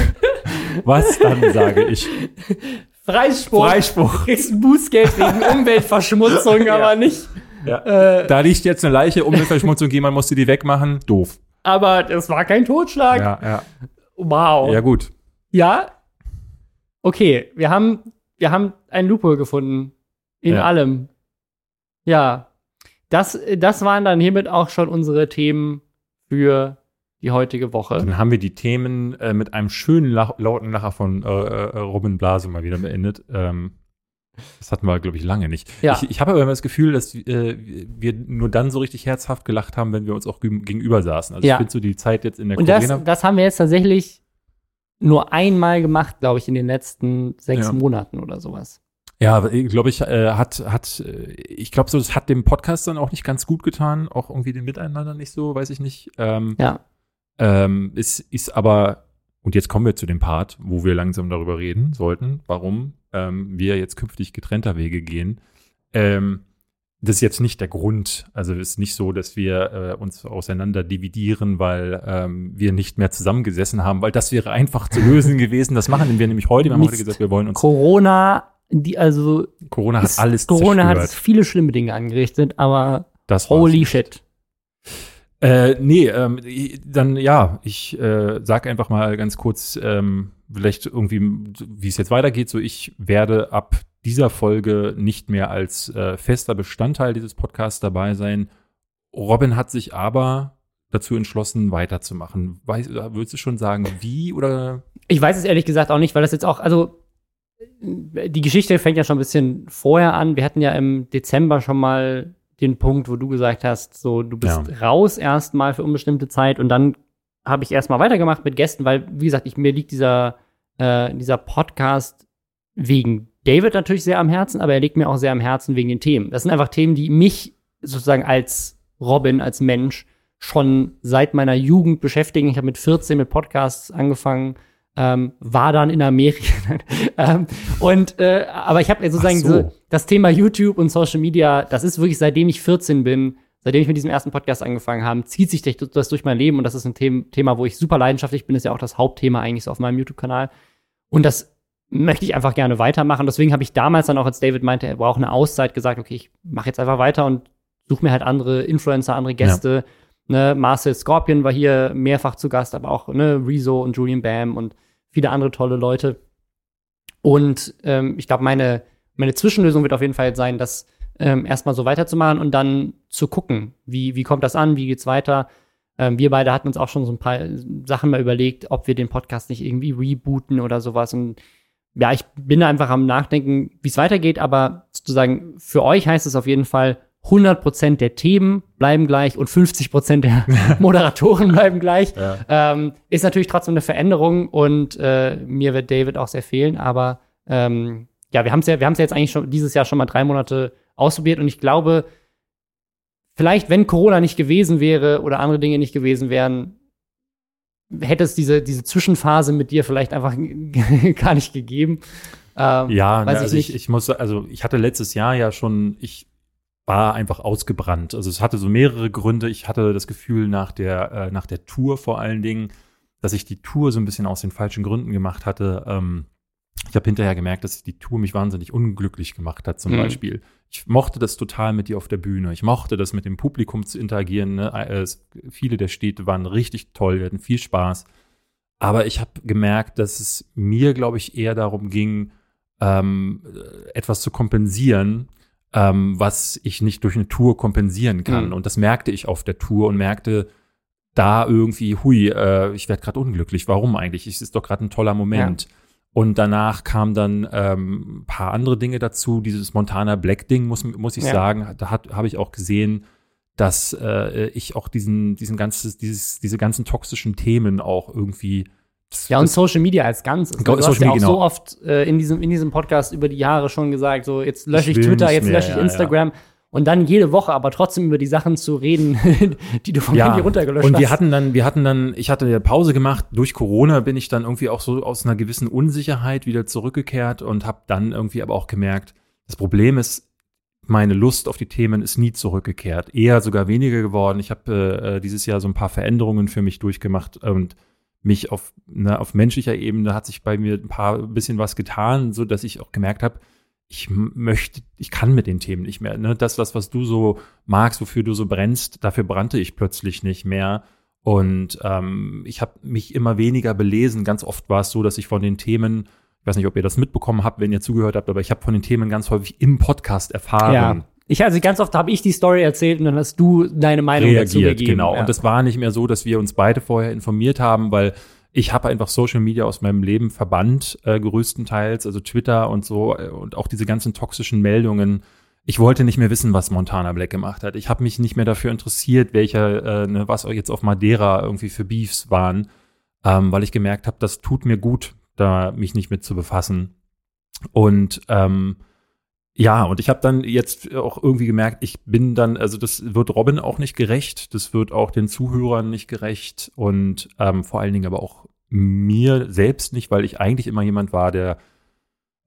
Speaker 1: Was dann, sage ich.
Speaker 2: Freispruch.
Speaker 1: Freispruch.
Speaker 2: Du kriegst ein Bußgeld wegen Umweltverschmutzung, <laughs> aber nicht.
Speaker 1: Ja.
Speaker 2: Äh,
Speaker 1: Da liegt jetzt eine Leiche, Umweltverschmutzung, jemand musste die wegmachen. Doof.
Speaker 2: aber das war kein Totschlag.
Speaker 1: Ja, ja.
Speaker 2: Wow.
Speaker 1: Ja, gut.
Speaker 2: Ja. Okay, wir haben, wir haben ein Loophole gefunden. In
Speaker 1: Ja.
Speaker 2: allem. Ja. Das, das waren dann hiermit auch schon unsere Themen für die heutige Woche.
Speaker 1: Dann haben wir die Themen äh, mit einem schönen Lach lauten Lacher von äh, äh, Robin Blase mal wieder beendet. Ähm, das hatten wir, glaube ich, lange nicht.
Speaker 2: Ja.
Speaker 1: Ich, ich habe aber immer das Gefühl, dass äh, wir nur dann so richtig herzhaft gelacht haben, wenn wir uns auch gegenüber saßen. Also
Speaker 2: Ja.
Speaker 1: ich finde so die Zeit jetzt in der
Speaker 2: Und das, das haben wir jetzt tatsächlich nur einmal gemacht, glaube ich, in den letzten sechs
Speaker 1: Ja.
Speaker 2: Monaten oder sowas.
Speaker 1: Ja, glaube ich, äh, hat, hat, äh, ich glaube, so, das hat dem Podcast dann auch nicht ganz gut getan, auch irgendwie dem Miteinander nicht so, weiß ich nicht. Ähm,
Speaker 2: Ja.
Speaker 1: Ähm, es ist aber, und jetzt kommen wir zu dem Part, wo wir langsam darüber reden sollten, warum ähm, wir jetzt künftig getrennter Wege gehen. Ähm, das ist jetzt nicht der Grund. Also es ist nicht so, dass wir äh, uns auseinander dividieren, weil ähm, wir nicht mehr zusammengesessen haben, weil das wäre einfach zu lösen <laughs> gewesen. Das machen wir nämlich heute. Wir haben
Speaker 2: Mist.
Speaker 1: heute gesagt, wir wollen uns
Speaker 2: Corona die, also.
Speaker 1: Corona hat alles
Speaker 2: Corona
Speaker 1: zerstört.
Speaker 2: hat viele schlimme Dinge angerichtet, aber
Speaker 1: Das
Speaker 2: holy shit.
Speaker 1: Äh, nee, ähm, dann ja, ich äh, sag einfach mal ganz kurz, ähm, vielleicht irgendwie, wie es jetzt weitergeht. So, ich werde ab dieser Folge nicht mehr als äh, fester Bestandteil dieses Podcasts dabei sein. Robin hat sich aber dazu entschlossen, weiterzumachen. Weiß, würdest du schon sagen, wie oder?
Speaker 2: Ich weiß es ehrlich gesagt auch nicht, weil das jetzt auch, also die Geschichte fängt ja schon ein bisschen vorher an. Wir hatten ja im Dezember schon mal den Punkt, wo du gesagt hast, so du bist
Speaker 1: Ja.
Speaker 2: raus erstmal für unbestimmte Zeit und dann habe ich erstmal weitergemacht mit Gästen, weil wie gesagt, ich, mir liegt dieser äh, dieser Podcast wegen David natürlich sehr am Herzen, aber er liegt mir auch sehr am Herzen wegen den Themen. Das sind einfach Themen, die mich sozusagen als Robin, als Mensch schon seit meiner Jugend beschäftigen. Ich habe mit 14 mit Podcasts angefangen, ähm, war dann in Amerika. <laughs> ähm, und äh, aber ich habe sozusagen
Speaker 1: so.
Speaker 2: so. das Thema YouTube und Social Media, das ist wirklich seitdem ich 14 bin, seitdem ich mit diesem ersten Podcast angefangen habe, zieht sich das durch mein Leben und das ist ein Them Thema, wo ich super leidenschaftlich bin, ist ja auch das Hauptthema eigentlich so auf meinem YouTube-Kanal. Und das möchte ich einfach gerne weitermachen. Deswegen habe ich damals dann auch, als David meinte, er braucht eine Auszeit, gesagt, okay, ich mache jetzt einfach weiter und suche mir halt andere Influencer, andere Gäste. Ne, Marcel Scorpion war hier mehrfach zu Gast, aber auch ne, Rezo und Julian Bam und viele andere tolle Leute. Und ähm, ich glaube, meine, meine Zwischenlösung wird auf jeden Fall sein, das ähm, erstmal so weiterzumachen und dann zu gucken, wie, wie kommt das an, wie geht's weiter. Ähm, wir beide hatten uns auch schon so ein paar Sachen mal überlegt, ob wir den Podcast nicht irgendwie rebooten oder sowas. Und ja, ich bin da einfach am Nachdenken, wie es weitergeht, aber sozusagen für euch heißt es auf jeden Fall, 100% der Themen bleiben gleich und 50% der <laughs> Moderatoren bleiben gleich.
Speaker 1: Ja.
Speaker 2: Ähm, ist natürlich trotzdem eine Veränderung und äh, mir wird David auch sehr fehlen, aber ähm, ja, wir haben es ja, wir haben es ja jetzt eigentlich schon dieses Jahr schon mal drei Monate ausprobiert und ich glaube, vielleicht, wenn Corona nicht gewesen wäre oder andere Dinge nicht gewesen wären, hätte es diese, diese Zwischenphase mit dir vielleicht einfach <laughs> gar nicht gegeben. Ähm,
Speaker 1: Ja,
Speaker 2: weiß
Speaker 1: ne,
Speaker 2: ich
Speaker 1: also ich,
Speaker 2: nicht.
Speaker 1: ich muss, also ich hatte letztes Jahr ja schon, ich war einfach ausgebrannt. Also es hatte so mehrere Gründe. Ich hatte das Gefühl nach der, äh, nach der Tour vor allen Dingen, dass ich die Tour so ein bisschen aus den falschen Gründen gemacht hatte. Ähm, ich habe hinterher gemerkt, dass die Tour mich wahnsinnig unglücklich gemacht hat, zum
Speaker 2: Mhm.
Speaker 1: Beispiel. Ich mochte das total mit dir auf der Bühne. Ich mochte das mit dem Publikum zu interagieren. Ne? Äh, Es, viele der Städte waren richtig toll, wir hatten viel Spaß. Aber ich habe gemerkt, dass es mir, glaube ich, eher darum ging, ähm, etwas zu kompensieren, ähm, was ich nicht durch eine Tour kompensieren kann.
Speaker 2: Mhm.
Speaker 1: Und das merkte ich auf der Tour und merkte da irgendwie, hui, äh, ich werde gerade unglücklich. Warum eigentlich? Es ist doch gerade ein toller Moment. Und danach kamen dann ähm, ein paar andere Dinge dazu. Dieses Montana Black Ding, muss, muss ich
Speaker 2: Ja.
Speaker 1: sagen, da hat- habe ich auch gesehen, dass äh, ich auch diesen, diesen ganzes, dieses, diese ganzen toxischen Themen auch irgendwie.
Speaker 2: Ja, und Social Media als Ganzes.
Speaker 1: Go-
Speaker 2: Du hast ja auch
Speaker 1: Media,
Speaker 2: so
Speaker 1: genau.
Speaker 2: oft äh, in, diesem, in diesem Podcast über die Jahre schon gesagt, so jetzt lösche
Speaker 1: Ich
Speaker 2: ich, Twitter, jetzt
Speaker 1: mehr,
Speaker 2: lösche ich
Speaker 1: ja,
Speaker 2: Instagram. Und dann jede Woche aber trotzdem über die Sachen zu reden, <laughs> die du vom
Speaker 1: ja,
Speaker 2: Handy runtergelöscht
Speaker 1: und wir
Speaker 2: hast.
Speaker 1: hatten dann, wir hatten dann, ich hatte ja Pause gemacht. Durch Corona bin ich dann irgendwie auch so aus einer gewissen Unsicherheit wieder zurückgekehrt und habe dann irgendwie aber auch gemerkt, das Problem ist, meine Lust auf die Themen ist nie zurückgekehrt, eher sogar weniger geworden. Ich habe äh, dieses Jahr so ein paar Veränderungen für mich durchgemacht und mich auf, ne, auf menschlicher Ebene hat sich bei mir ein paar ein bisschen was getan, so dass ich auch gemerkt habe, ich möchte, ich kann mit den Themen nicht mehr. Ne? Das, was, was du so magst, wofür du so brennst, dafür brannte ich plötzlich nicht mehr. Und ähm, ich habe mich immer weniger belesen. Ganz oft war es so, dass ich von den Themen, ich weiß nicht, ob ihr das mitbekommen habt, wenn ihr zugehört habt, aber ich habe von den Themen ganz häufig im Podcast erfahren.
Speaker 2: ja. Ich, also ganz oft habe ich die Story erzählt und dann hast du deine Meinung dazu
Speaker 1: reagiert,
Speaker 2: gegeben.
Speaker 1: genau.
Speaker 2: Ja.
Speaker 1: Und es war nicht mehr so, dass wir uns beide vorher informiert haben, weil ich habe einfach Social Media aus meinem Leben verbannt, äh, größtenteils, also Twitter und so äh, und auch diese ganzen toxischen Meldungen. Ich wollte nicht mehr wissen, was Montana Black gemacht hat. Ich habe mich nicht mehr dafür interessiert, welcher, äh, ne, was jetzt auf Madeira irgendwie für Beefs waren, ähm, weil ich gemerkt habe, das tut mir gut, da mich nicht mit zu befassen. Und ähm, ja, und ich habe dann jetzt auch irgendwie gemerkt, ich bin dann, also das wird Robin auch nicht gerecht, das wird auch den Zuhörern nicht gerecht und ähm, vor allen Dingen aber auch mir selbst nicht, weil ich eigentlich immer jemand war, der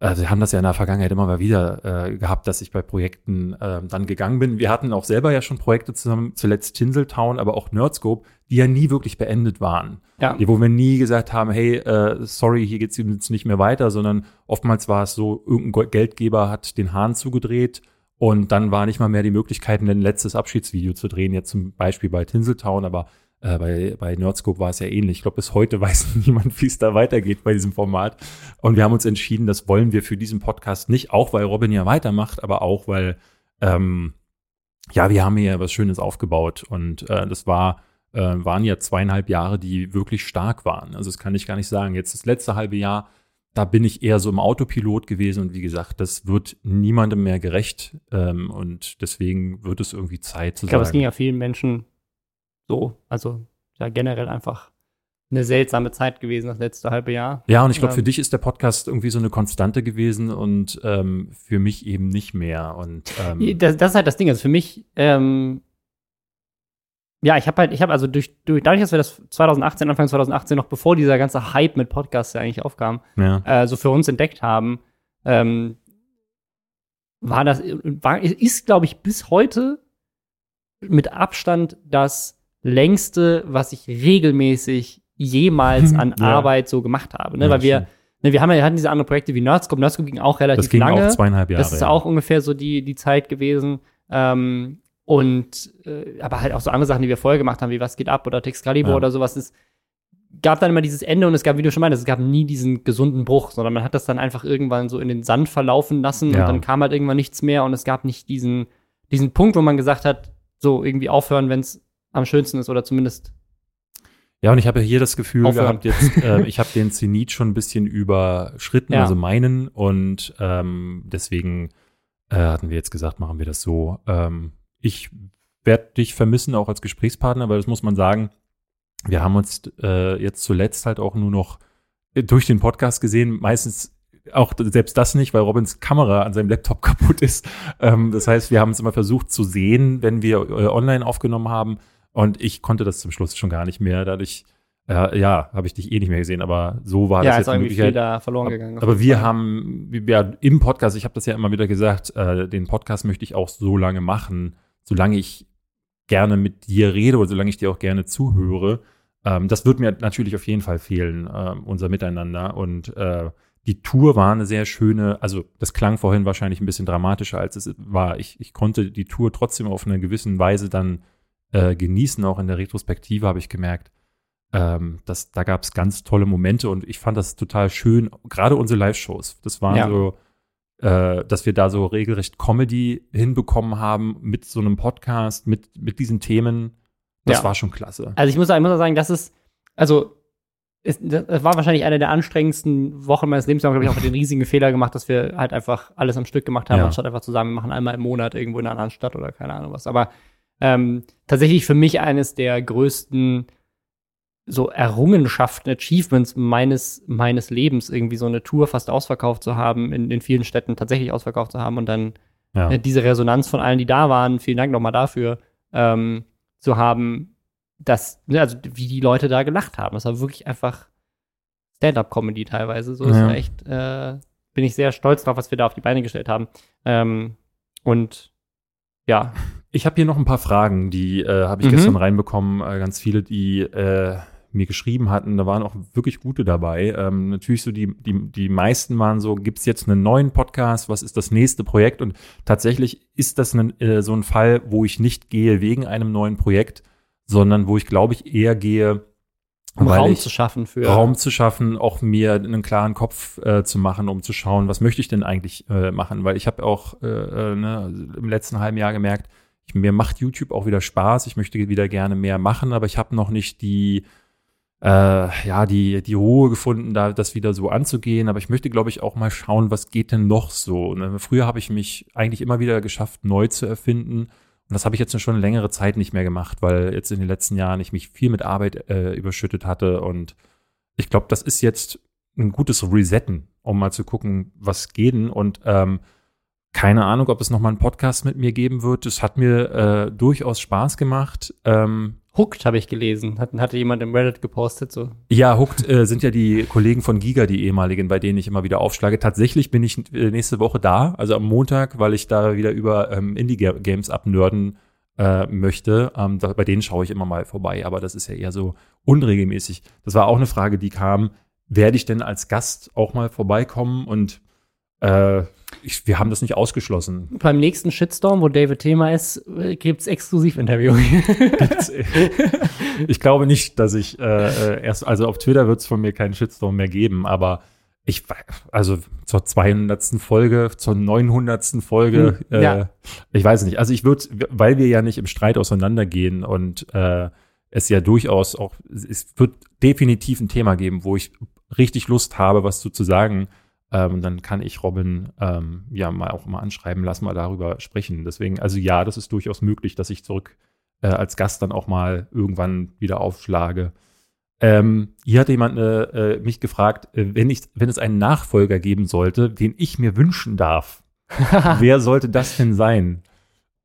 Speaker 1: also wir haben das ja in der Vergangenheit immer mal wieder äh, gehabt, dass ich bei Projekten äh, dann gegangen bin. Wir hatten auch selber ja schon Projekte zusammen, zuletzt Tinseltown, aber auch Nerdscope, die ja nie wirklich beendet waren.
Speaker 2: Ja.
Speaker 1: Die, wo wir nie gesagt haben, hey, äh, sorry, hier geht's jetzt nicht mehr weiter, sondern oftmals war es so, irgendein Geldgeber hat den Hahn zugedreht und dann war nicht mal mehr die Möglichkeit, ein letztes Abschiedsvideo zu drehen, jetzt zum Beispiel bei Tinseltown, aber äh, bei, bei Nerdscope war es ja ähnlich. Ich glaube, bis heute <laughs> weiß niemand, wie es da weitergeht bei diesem Format. Und wir haben uns entschieden, das wollen wir für diesen Podcast nicht, auch weil Robin ja weitermacht, aber auch weil, ähm, ja, wir haben hier was Schönes aufgebaut. Und äh, das war, äh, waren ja zweieinhalb Jahre, die wirklich stark waren. Also das kann ich gar nicht sagen. Jetzt das letzte halbe Jahr, da bin ich eher so im Autopilot gewesen und wie gesagt, das wird niemandem mehr gerecht ähm, und deswegen wird es irgendwie Zeit zu
Speaker 2: Ich glaube, es
Speaker 1: sagen.
Speaker 2: ging ja vielen Menschen so. Also ja generell einfach eine seltsame Zeit gewesen, das letzte halbe Jahr.
Speaker 1: Ja, und ich glaube,
Speaker 2: Ähm,
Speaker 1: für dich ist der Podcast irgendwie so eine Konstante gewesen und ähm, für mich eben nicht mehr. Und ähm,
Speaker 2: Das, das ist halt das Ding. Also für mich, ähm, ja, ich habe halt, ich habe also durch, durch, dadurch, dass wir das 2018, Anfang 2018, noch bevor dieser ganze Hype mit Podcasts ja eigentlich aufkam,
Speaker 1: ja,
Speaker 2: äh, so für uns entdeckt haben, ähm, war das, war, ist, glaube ich, bis heute mit Abstand das längste, was ich regelmäßig jemals an
Speaker 1: Ja.
Speaker 2: Arbeit so gemacht habe. Ne?
Speaker 1: Ja,
Speaker 2: Weil wir, ne, wir haben ja, hatten diese anderen Projekte wie Nerdscope. Nerdscope ging auch relativ
Speaker 1: das ging
Speaker 2: lange.
Speaker 1: auch zweieinhalb Jahre.
Speaker 2: Das ist auch ungefähr so die, die Zeit gewesen. Ähm, und äh, aber halt auch so andere Sachen, die wir vorher gemacht haben, wie Was geht ab oder Texcalibur oder sowas. Es gab dann immer dieses Ende und es gab, wie du schon meintest, es gab nie diesen gesunden Bruch, sondern man hat das dann einfach irgendwann so in den Sand verlaufen lassen und dann kam halt irgendwann nichts mehr und es gab nicht diesen, diesen Punkt, wo man gesagt hat, so irgendwie aufhören, wenn es am schönsten ist oder zumindest
Speaker 1: Ja, und ich habe hier das Gefühl
Speaker 2: Aufhören.
Speaker 1: gehabt, jetzt, <laughs> äh, ich habe den Zenit schon ein bisschen überschritten,
Speaker 2: Ja.
Speaker 1: also meinen. Und ähm, deswegen äh, hatten wir jetzt gesagt, machen wir das so. Ähm, ich werde dich vermissen, auch als Gesprächspartner, weil das muss man sagen, wir haben uns äh, jetzt zuletzt halt auch nur noch äh, durch den Podcast gesehen, meistens auch selbst das nicht, weil Robins Kamera an seinem Laptop <laughs> kaputt ist. Ähm, das heißt, wir haben es immer versucht zu sehen, wenn wir äh, online aufgenommen haben. Und ich konnte das zum Schluss schon gar nicht mehr. Dadurch, äh, ja, habe ich dich eh nicht mehr gesehen. Aber so war
Speaker 2: ja,
Speaker 1: das
Speaker 2: ist
Speaker 1: jetzt
Speaker 2: irgendwie viel
Speaker 1: Möglichkeit.
Speaker 2: da verloren gegangen.
Speaker 1: Aber wir
Speaker 2: Fall.
Speaker 1: haben, ja, im Podcast, ich habe das ja immer wieder gesagt, äh, den Podcast möchte ich auch so lange machen, solange ich gerne mit dir rede oder solange ich dir auch gerne zuhöre. Ähm, das wird mir natürlich auf jeden Fall fehlen, ähm, unser Miteinander. Und äh, die Tour war eine sehr schöne, also das klang vorhin wahrscheinlich ein bisschen dramatischer, als es war. Ich, ich konnte die Tour trotzdem auf eine gewisse Weise dann äh, genießen, auch in der Retrospektive habe ich gemerkt. Ähm, das, da gab es ganz tolle Momente und ich fand das total schön, gerade unsere Live-Shows. Das waren
Speaker 2: Ja.
Speaker 1: so, äh, dass wir da so regelrecht Comedy hinbekommen haben mit so einem Podcast, mit, mit diesen Themen. Das
Speaker 2: Ja.
Speaker 1: war schon klasse.
Speaker 2: Also ich muss, ich muss auch sagen, das ist, also es, das war wahrscheinlich eine der anstrengendsten Wochen meines Lebens. Haben, glaube ich, auch den riesigen Fehler gemacht, dass wir halt einfach alles am Stück gemacht haben,
Speaker 1: Ja.
Speaker 2: anstatt einfach zu sagen, wir machen einmal im Monat irgendwo in einer anderen Stadt oder keine Ahnung was. Aber ähm, tatsächlich für mich eines der größten so Errungenschaften, Achievements meines, meines Lebens, irgendwie so eine Tour fast ausverkauft zu haben, in, in vielen Städten tatsächlich ausverkauft zu haben und dann
Speaker 1: Ja.
Speaker 2: äh, diese Resonanz von allen, die da waren, vielen Dank nochmal dafür, ähm, zu haben, dass, ne, also wie die Leute da gelacht haben. Das war wirklich einfach Stand-up-Comedy teilweise. So ist
Speaker 1: Ja.
Speaker 2: ja echt, äh, bin ich sehr stolz drauf, was wir da auf die Beine gestellt haben. Ähm, und ja,
Speaker 1: Ich habe hier noch ein paar Fragen, die äh, habe ich
Speaker 2: Mhm.
Speaker 1: gestern reinbekommen. Äh, ganz viele, die äh, mir geschrieben hatten. Da waren auch wirklich gute dabei. Ähm, natürlich so die, die, die meisten waren so, gibt es jetzt einen neuen Podcast? Was ist das nächste Projekt? Und tatsächlich ist das ein, äh, so ein Fall, wo ich nicht gehe wegen einem neuen Projekt, sondern wo ich, glaube ich, eher gehe,
Speaker 2: um Raum zu schaffen für.
Speaker 1: Raum zu schaffen, auch mir einen klaren Kopf äh, zu machen, um zu schauen, was möchte ich denn eigentlich äh, machen? Weil ich habe auch äh, äh, ne, im letzten halben Jahr gemerkt, ich, mir macht YouTube auch wieder Spaß. Ich möchte wieder gerne mehr machen, aber ich habe noch nicht die äh, ja die die Ruhe gefunden, da das wieder so anzugehen. Aber ich möchte, glaube ich, auch mal schauen, was geht denn noch so. Ne? Früher habe ich mich eigentlich immer wieder geschafft, neu zu erfinden. Und das habe ich jetzt schon längere Zeit nicht mehr gemacht, weil jetzt in den letzten Jahren ich mich viel mit Arbeit äh, überschüttet hatte. Und ich glaube, das ist jetzt ein gutes Resetten, um mal zu gucken, was geht denn. Und ähm, keine Ahnung, ob es nochmal einen Podcast mit mir geben wird. Es hat mir äh, durchaus Spaß gemacht. Ähm,
Speaker 2: Hooked habe ich gelesen. Hat, hatte jemand im Reddit gepostet. So.
Speaker 1: Ja, Hooked äh, sind ja die Kollegen von Giga, die ehemaligen, bei denen ich immer wieder aufschlage. Tatsächlich bin ich äh, nächste Woche da, also am Montag, weil ich da wieder über ähm, Indie-Games abnörden äh, möchte. Ähm, da, bei denen schaue ich immer mal vorbei, aber das ist ja eher so unregelmäßig. Das war auch eine Frage, die kam, werde ich denn als Gast auch mal vorbeikommen? Und äh, ich, wir haben das nicht ausgeschlossen.
Speaker 2: Beim nächsten Shitstorm, wo David Thema ist, äh, gibt es Exklusivinterview. <laughs> <laughs>
Speaker 1: ich glaube nicht, dass ich äh, äh erst, also auf Twitter wird es von mir keinen Shitstorm mehr geben, aber ich, also zur 200. Folge, zur 900. Folge, hm, äh, ja. ich weiß nicht. Also ich würde, weil wir ja nicht im Streit auseinandergehen und äh, es ja durchaus auch, es wird definitiv ein Thema geben, wo ich richtig Lust habe, was zu, zu sagen ähm, dann kann ich Robin ähm, ja mal auch mal anschreiben, lass mal darüber sprechen. Deswegen, also ja, das ist durchaus möglich, dass ich zurück äh, als Gast dann auch mal irgendwann wieder aufschlage. Ähm, hier hat jemand äh, äh mich gefragt, äh, wenn, ich, wenn es einen Nachfolger geben sollte, den ich mir wünschen darf, <laughs> wer sollte das denn sein?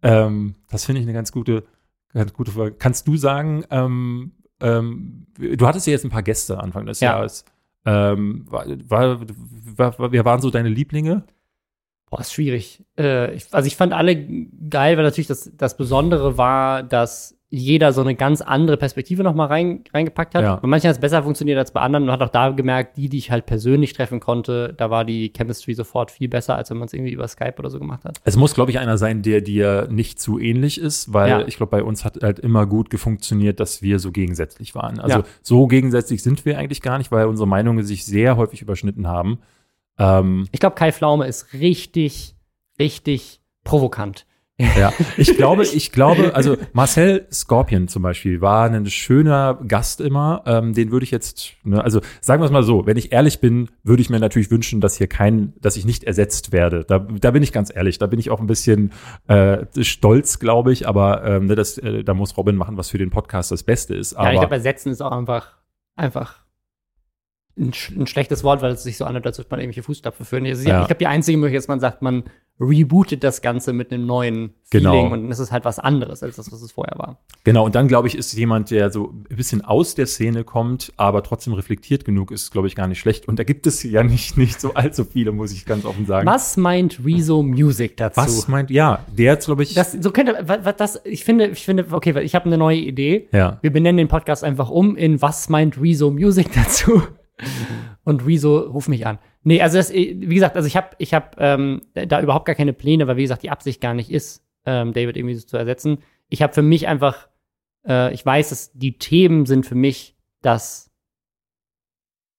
Speaker 1: Ähm, das finde ich eine ganz gute, ganz gute Frage. Kannst du sagen, ähm, ähm, du hattest ja jetzt ein paar Gäste Anfang des ja. Jahres. Ähm, war, war, war, wer waren so deine Lieblinge?
Speaker 2: Boah, ist schwierig. Äh, ich, also ich fand alle geil, weil natürlich das, das Besondere war, dass jeder so eine ganz andere Perspektive noch mal rein, reingepackt hat. Ja. Bei manchen hat es besser funktioniert als bei anderen. Man hat auch da gemerkt, die, die ich halt persönlich treffen konnte, da war die Chemistry sofort viel besser, als wenn man es irgendwie über Skype oder so gemacht hat.
Speaker 1: Es muss, glaube ich, einer sein, der dir nicht zu ähnlich ist, weil ja. ich glaube, bei uns hat halt immer gut funktioniert, dass wir so gegensätzlich waren. Also ja. so gegensätzlich sind wir eigentlich gar nicht, weil unsere Meinungen sich sehr häufig überschnitten haben.
Speaker 2: Ähm, ich glaube, Kai Flaume ist richtig, richtig provokant.
Speaker 1: Ja, <laughs> ich glaube, ich glaube, also Marcel Scorpion zum Beispiel war ein schöner Gast immer. Ähm, den würde ich jetzt, ne, also sagen wir es mal so, wenn ich ehrlich bin, würde ich mir natürlich wünschen, dass hier kein, dass ich nicht ersetzt werde. Da, da bin ich ganz ehrlich, da bin ich auch ein bisschen äh, stolz, glaube ich, aber ähm, ne, das, äh, da muss Robin machen, was für den Podcast das Beste ist. Aber,
Speaker 2: ja, ich glaube, ersetzen ist auch einfach, einfach ein, ein, schlechtes Wort, weil es sich so anhört, als würde man irgendwelche Fußstapfen führen. Ja. Ich glaube, die einzige Möglichkeit ist, man sagt, man rebootet das Ganze mit einem neuen
Speaker 1: genau.
Speaker 2: Feeling und es ist halt was anderes als das, was es vorher war.
Speaker 1: Genau, und dann glaube ich, ist jemand, der so ein bisschen aus der Szene kommt, aber trotzdem reflektiert genug ist, glaube ich, gar nicht schlecht. Und da gibt es ja nicht, nicht so allzu viele, muss ich ganz offen sagen.
Speaker 2: Was meint Rezo Music dazu?
Speaker 1: Was meint, ja, der jetzt, glaube ich.
Speaker 2: Das, so könnte, was, das, ich finde, ich finde, okay, ich habe eine neue Idee.
Speaker 1: Ja.
Speaker 2: Wir benennen den Podcast einfach um in Was meint Rezo Music <laughs> dazu? Und Rezo, ruf mich an. Nee, also das, wie gesagt, also ich habe ich hab, ähm, da überhaupt gar keine Pläne, weil wie gesagt, die Absicht gar nicht ist, ähm, David irgendwie so zu ersetzen. Ich habe für mich einfach, äh, ich weiß, dass die Themen sind für mich das,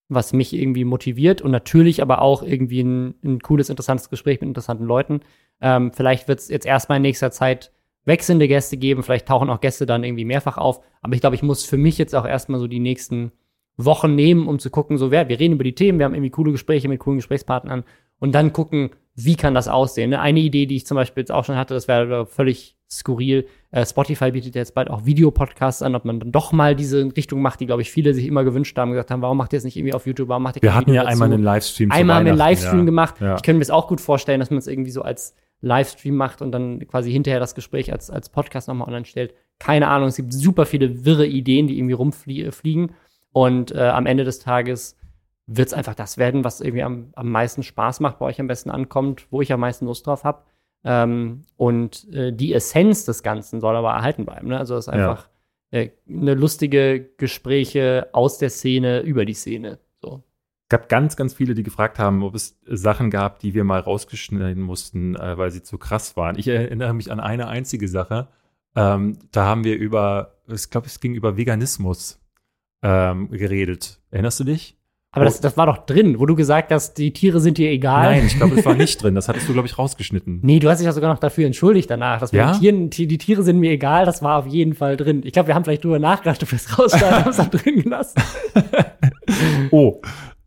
Speaker 2: was mich irgendwie motiviert und natürlich aber auch irgendwie ein, ein cooles, interessantes Gespräch mit interessanten Leuten. Ähm, vielleicht wird es jetzt erstmal in nächster Zeit wechselnde Gäste geben, vielleicht tauchen auch Gäste dann irgendwie mehrfach auf, aber ich glaube, ich muss für mich jetzt auch erstmal so die nächsten Wochen nehmen, um zu gucken, so wer, wir reden über die Themen, wir haben irgendwie coole Gespräche mit coolen Gesprächspartnern und dann gucken, wie kann das aussehen. Ne? Eine Idee, die ich zum Beispiel jetzt auch schon hatte, das wäre völlig skurril. Äh, Spotify bietet jetzt bald auch Videopodcasts an, ob man dann doch mal diese Richtung macht, die, glaube ich, viele sich immer gewünscht haben, gesagt haben, warum macht ihr es nicht irgendwie auf YouTube, warum macht ihr
Speaker 1: Wir hatten ja dazu? einmal einen Livestream
Speaker 2: Einmal haben wir einen Livestream ja. gemacht. Ja. Ich könnte mir das auch gut vorstellen, dass man es irgendwie so als Livestream macht und dann quasi hinterher das Gespräch als, als Podcast nochmal online stellt. Keine Ahnung, es gibt super viele wirre Ideen, die irgendwie rumfliegen. Und äh, am Ende des Tages wird es einfach das werden, was irgendwie am, am meisten Spaß macht, bei euch am besten ankommt, wo ich am meisten Lust drauf habe. Ähm, und äh, die Essenz des Ganzen soll aber erhalten bleiben. Ne? Also es ist einfach ja. äh, eine lustige Gespräche aus der Szene über die Szene. So.
Speaker 1: Es gab ganz, ganz viele, die gefragt haben, ob es Sachen gab, die wir mal rausgeschneiden mussten, äh, weil sie zu krass waren. Ich erinnere mich an eine einzige Sache. Ähm, da haben wir über, ich glaube, es ging über Veganismus ähm, geredet. Erinnerst du dich?
Speaker 2: Aber das, das war doch drin, wo du gesagt hast, die Tiere sind dir egal.
Speaker 1: Nein, ich glaube, das war nicht <laughs> drin. Das hattest du, glaube ich, rausgeschnitten.
Speaker 2: Nee, du hast dich ja sogar noch dafür entschuldigt danach. Dass ja? Tieren, die, die, Tiere sind mir egal, das war auf jeden Fall drin. Ich glaube, wir haben vielleicht drüber nachgedacht, ob wir es <laughs> rausschneiden, haben es dann drin gelassen. <laughs>
Speaker 1: oh.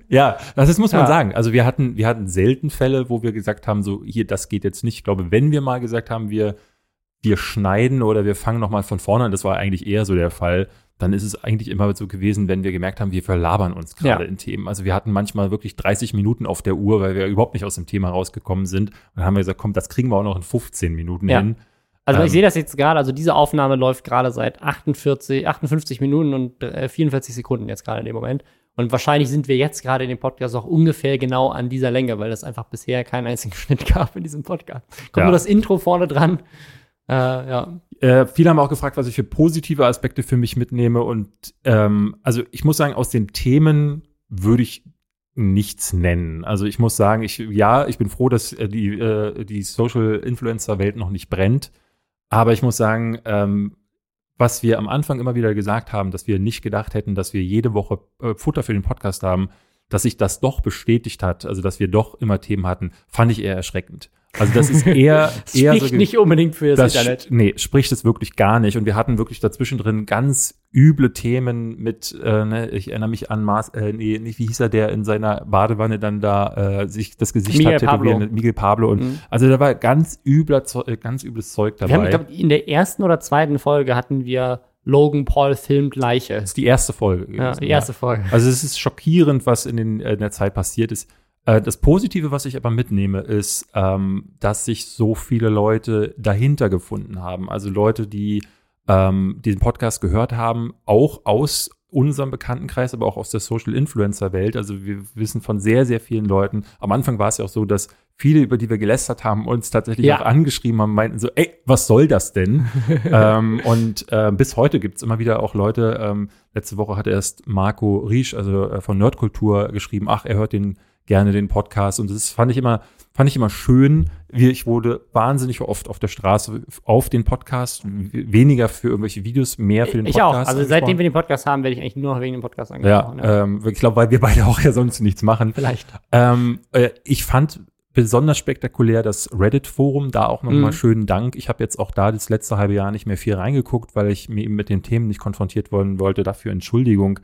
Speaker 1: Ja, das muss man ja. sagen. Also wir hatten, wir hatten selten Fälle, wo wir gesagt haben, so hier, das geht jetzt nicht. Ich glaube, wenn wir mal gesagt haben, wir, wir schneiden oder wir fangen noch mal von vorne an, das war eigentlich eher so der Fall, dann ist es eigentlich immer so gewesen, wenn wir gemerkt haben, wir verlabern uns gerade ja. in Themen. Also wir hatten manchmal wirklich 30 Minuten auf der Uhr, weil wir überhaupt nicht aus dem Thema rausgekommen sind. Und dann haben wir gesagt, komm, das kriegen wir auch noch in 15 Minuten ja. hin.
Speaker 2: Also
Speaker 1: Ähm.
Speaker 2: ich sehe das jetzt gerade, also diese Aufnahme läuft gerade seit 48, 58 Minuten und äh, 44 Sekunden jetzt gerade in dem Moment. Und wahrscheinlich sind wir jetzt gerade in dem Podcast auch ungefähr genau an dieser Länge, weil es einfach bisher keinen einzigen <laughs> Schnitt gab in diesem Podcast. Kommt
Speaker 1: Ja.
Speaker 2: nur das Intro vorne dran. Äh, ja.
Speaker 1: Äh, viele haben auch gefragt, was ich für positive Aspekte für mich mitnehme. Und ähm, also ich muss sagen, aus den Themen würde ich nichts nennen. Also ich muss sagen, ich ja, ich bin froh, dass äh, die, äh, die Social Influencer Welt noch nicht brennt. Aber ich muss sagen, ähm, was wir am Anfang immer wieder gesagt haben, dass wir nicht gedacht hätten, dass wir jede Woche äh, Futter für den Podcast haben, dass sich das doch bestätigt hat, also dass wir doch immer Themen hatten, fand ich eher erschreckend. Also das ist eher <laughs> eher
Speaker 2: spricht
Speaker 1: ge-
Speaker 2: nicht unbedingt für das,
Speaker 1: das
Speaker 2: Internet.
Speaker 1: Nee, spricht es wirklich gar nicht. Und wir hatten wirklich dazwischen drin ganz üble Themen mit, äh, ne, ich erinnere mich an Mars, äh, nee, nicht, wie hieß er, der in seiner Badewanne dann da äh, sich das Gesicht
Speaker 2: Miguel
Speaker 1: hat
Speaker 2: Pablo.
Speaker 1: mit Miguel Pablo. Und
Speaker 2: Mhm.
Speaker 1: also da war ganz übler, äh, ganz übles Zeug dabei.
Speaker 2: Wir haben, ich glaube, in der ersten oder zweiten Folge hatten wir Logan Paul filmt Leiche.
Speaker 1: das ist die erste Folge.
Speaker 2: Ja, die erste Folge.
Speaker 1: Also es ist schockierend, was in, den, äh, in der Zeit passiert ist. Äh, Das Positive, was ich aber mitnehme, ist, ähm, dass sich so viele Leute dahinter gefunden haben. Also Leute, die ähm, den Podcast gehört haben, auch aus unserem Bekanntenkreis, aber auch aus der Social Influencer Welt. Also wir wissen von sehr, sehr vielen Leuten. Am Anfang war es ja auch so, dass viele, über die wir gelästert haben, uns tatsächlich
Speaker 2: Ja.
Speaker 1: auch angeschrieben haben, meinten so, ey, was soll das denn? <laughs> ähm, und äh, bis heute gibt es immer wieder auch Leute, ähm, letzte Woche hat erst Marco Riesch, also äh, von Nerdkultur, geschrieben, ach, er hört den gerne den Podcast. Und das fand ich immer, fand ich immer schön. Wie Ich wurde wahnsinnig oft auf der Straße auf den Podcast, weniger für irgendwelche Videos, mehr für den
Speaker 2: ich
Speaker 1: Podcast.
Speaker 2: auch. Also
Speaker 1: angesprochen.
Speaker 2: seitdem wir den Podcast haben, werde ich eigentlich nur noch wegen dem Podcast
Speaker 1: ja,
Speaker 2: angesprochen. Ja,
Speaker 1: ähm, ich glaube, weil wir beide <laughs> auch ja sonst nichts machen.
Speaker 2: Vielleicht.
Speaker 1: Ähm, äh, ich fand besonders spektakulär das Reddit-Forum, da auch nochmal
Speaker 2: Mhm.
Speaker 1: schönen Dank. Ich habe jetzt auch da das letzte halbe Jahr nicht mehr viel reingeguckt, weil ich mir eben mit den Themen nicht konfrontiert worden wollte. Dafür Entschuldigung.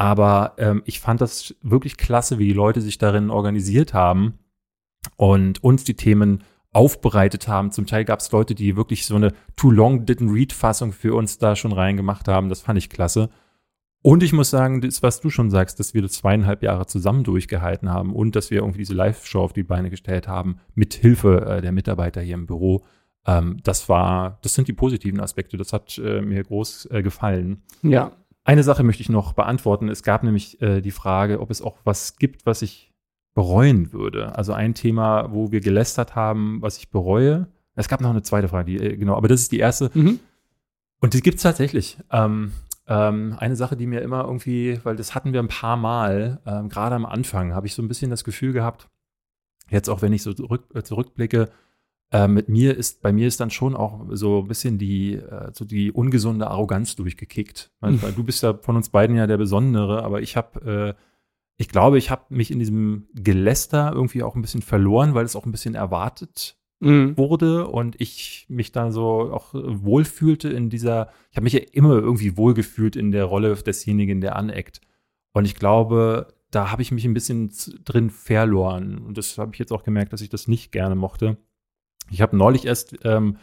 Speaker 1: Aber ähm, ich fand das wirklich klasse, wie die Leute sich darin organisiert haben und uns die Themen aufbereitet haben. Zum Teil gab es Leute, die wirklich so eine Too Long Didn't Read Fassung für uns da schon reingemacht haben. Das fand ich klasse. Und ich muss sagen, das, was du schon sagst, dass wir das zweieinhalb Jahre zusammen durchgehalten haben und dass wir irgendwie diese Live-Show auf die Beine gestellt haben, mit Hilfe äh, der Mitarbeiter hier im Büro. Ähm, das war, das sind die positiven Aspekte. Das hat äh, mir groß äh, gefallen.
Speaker 2: Ja.
Speaker 1: Eine Sache möchte ich noch beantworten. Es gab nämlich äh, die Frage, ob es auch was gibt, was ich bereuen würde. Also ein Thema, wo wir gelästert haben, was ich bereue. Es gab noch eine zweite Frage, die, äh, genau, aber das ist die erste.
Speaker 2: Mhm.
Speaker 1: Und die gibt's tatsächlich. Ähm, ähm, eine Sache, die mir immer irgendwie, weil das hatten wir ein paar Mal, ähm, gerade am Anfang, habe ich so ein bisschen das Gefühl gehabt, jetzt auch wenn ich so zurück, äh, zurückblicke, äh, mit mir ist, bei mir ist dann schon auch so ein bisschen die, äh, so die ungesunde Arroganz durchgekickt. Weil, weil du bist ja von uns beiden ja der Besondere, aber ich habe, äh, ich glaube, ich habe mich in diesem Geläster irgendwie auch ein bisschen verloren, weil es auch ein bisschen erwartet
Speaker 2: Mhm.
Speaker 1: wurde und ich mich dann so auch wohlfühlte in dieser, ich habe mich ja immer irgendwie wohlgefühlt in der Rolle desjenigen, der aneckt. Und ich glaube, da habe ich mich ein bisschen drin verloren. Und das habe ich jetzt auch gemerkt, dass ich das nicht gerne mochte. Ich habe neulich erst ähm,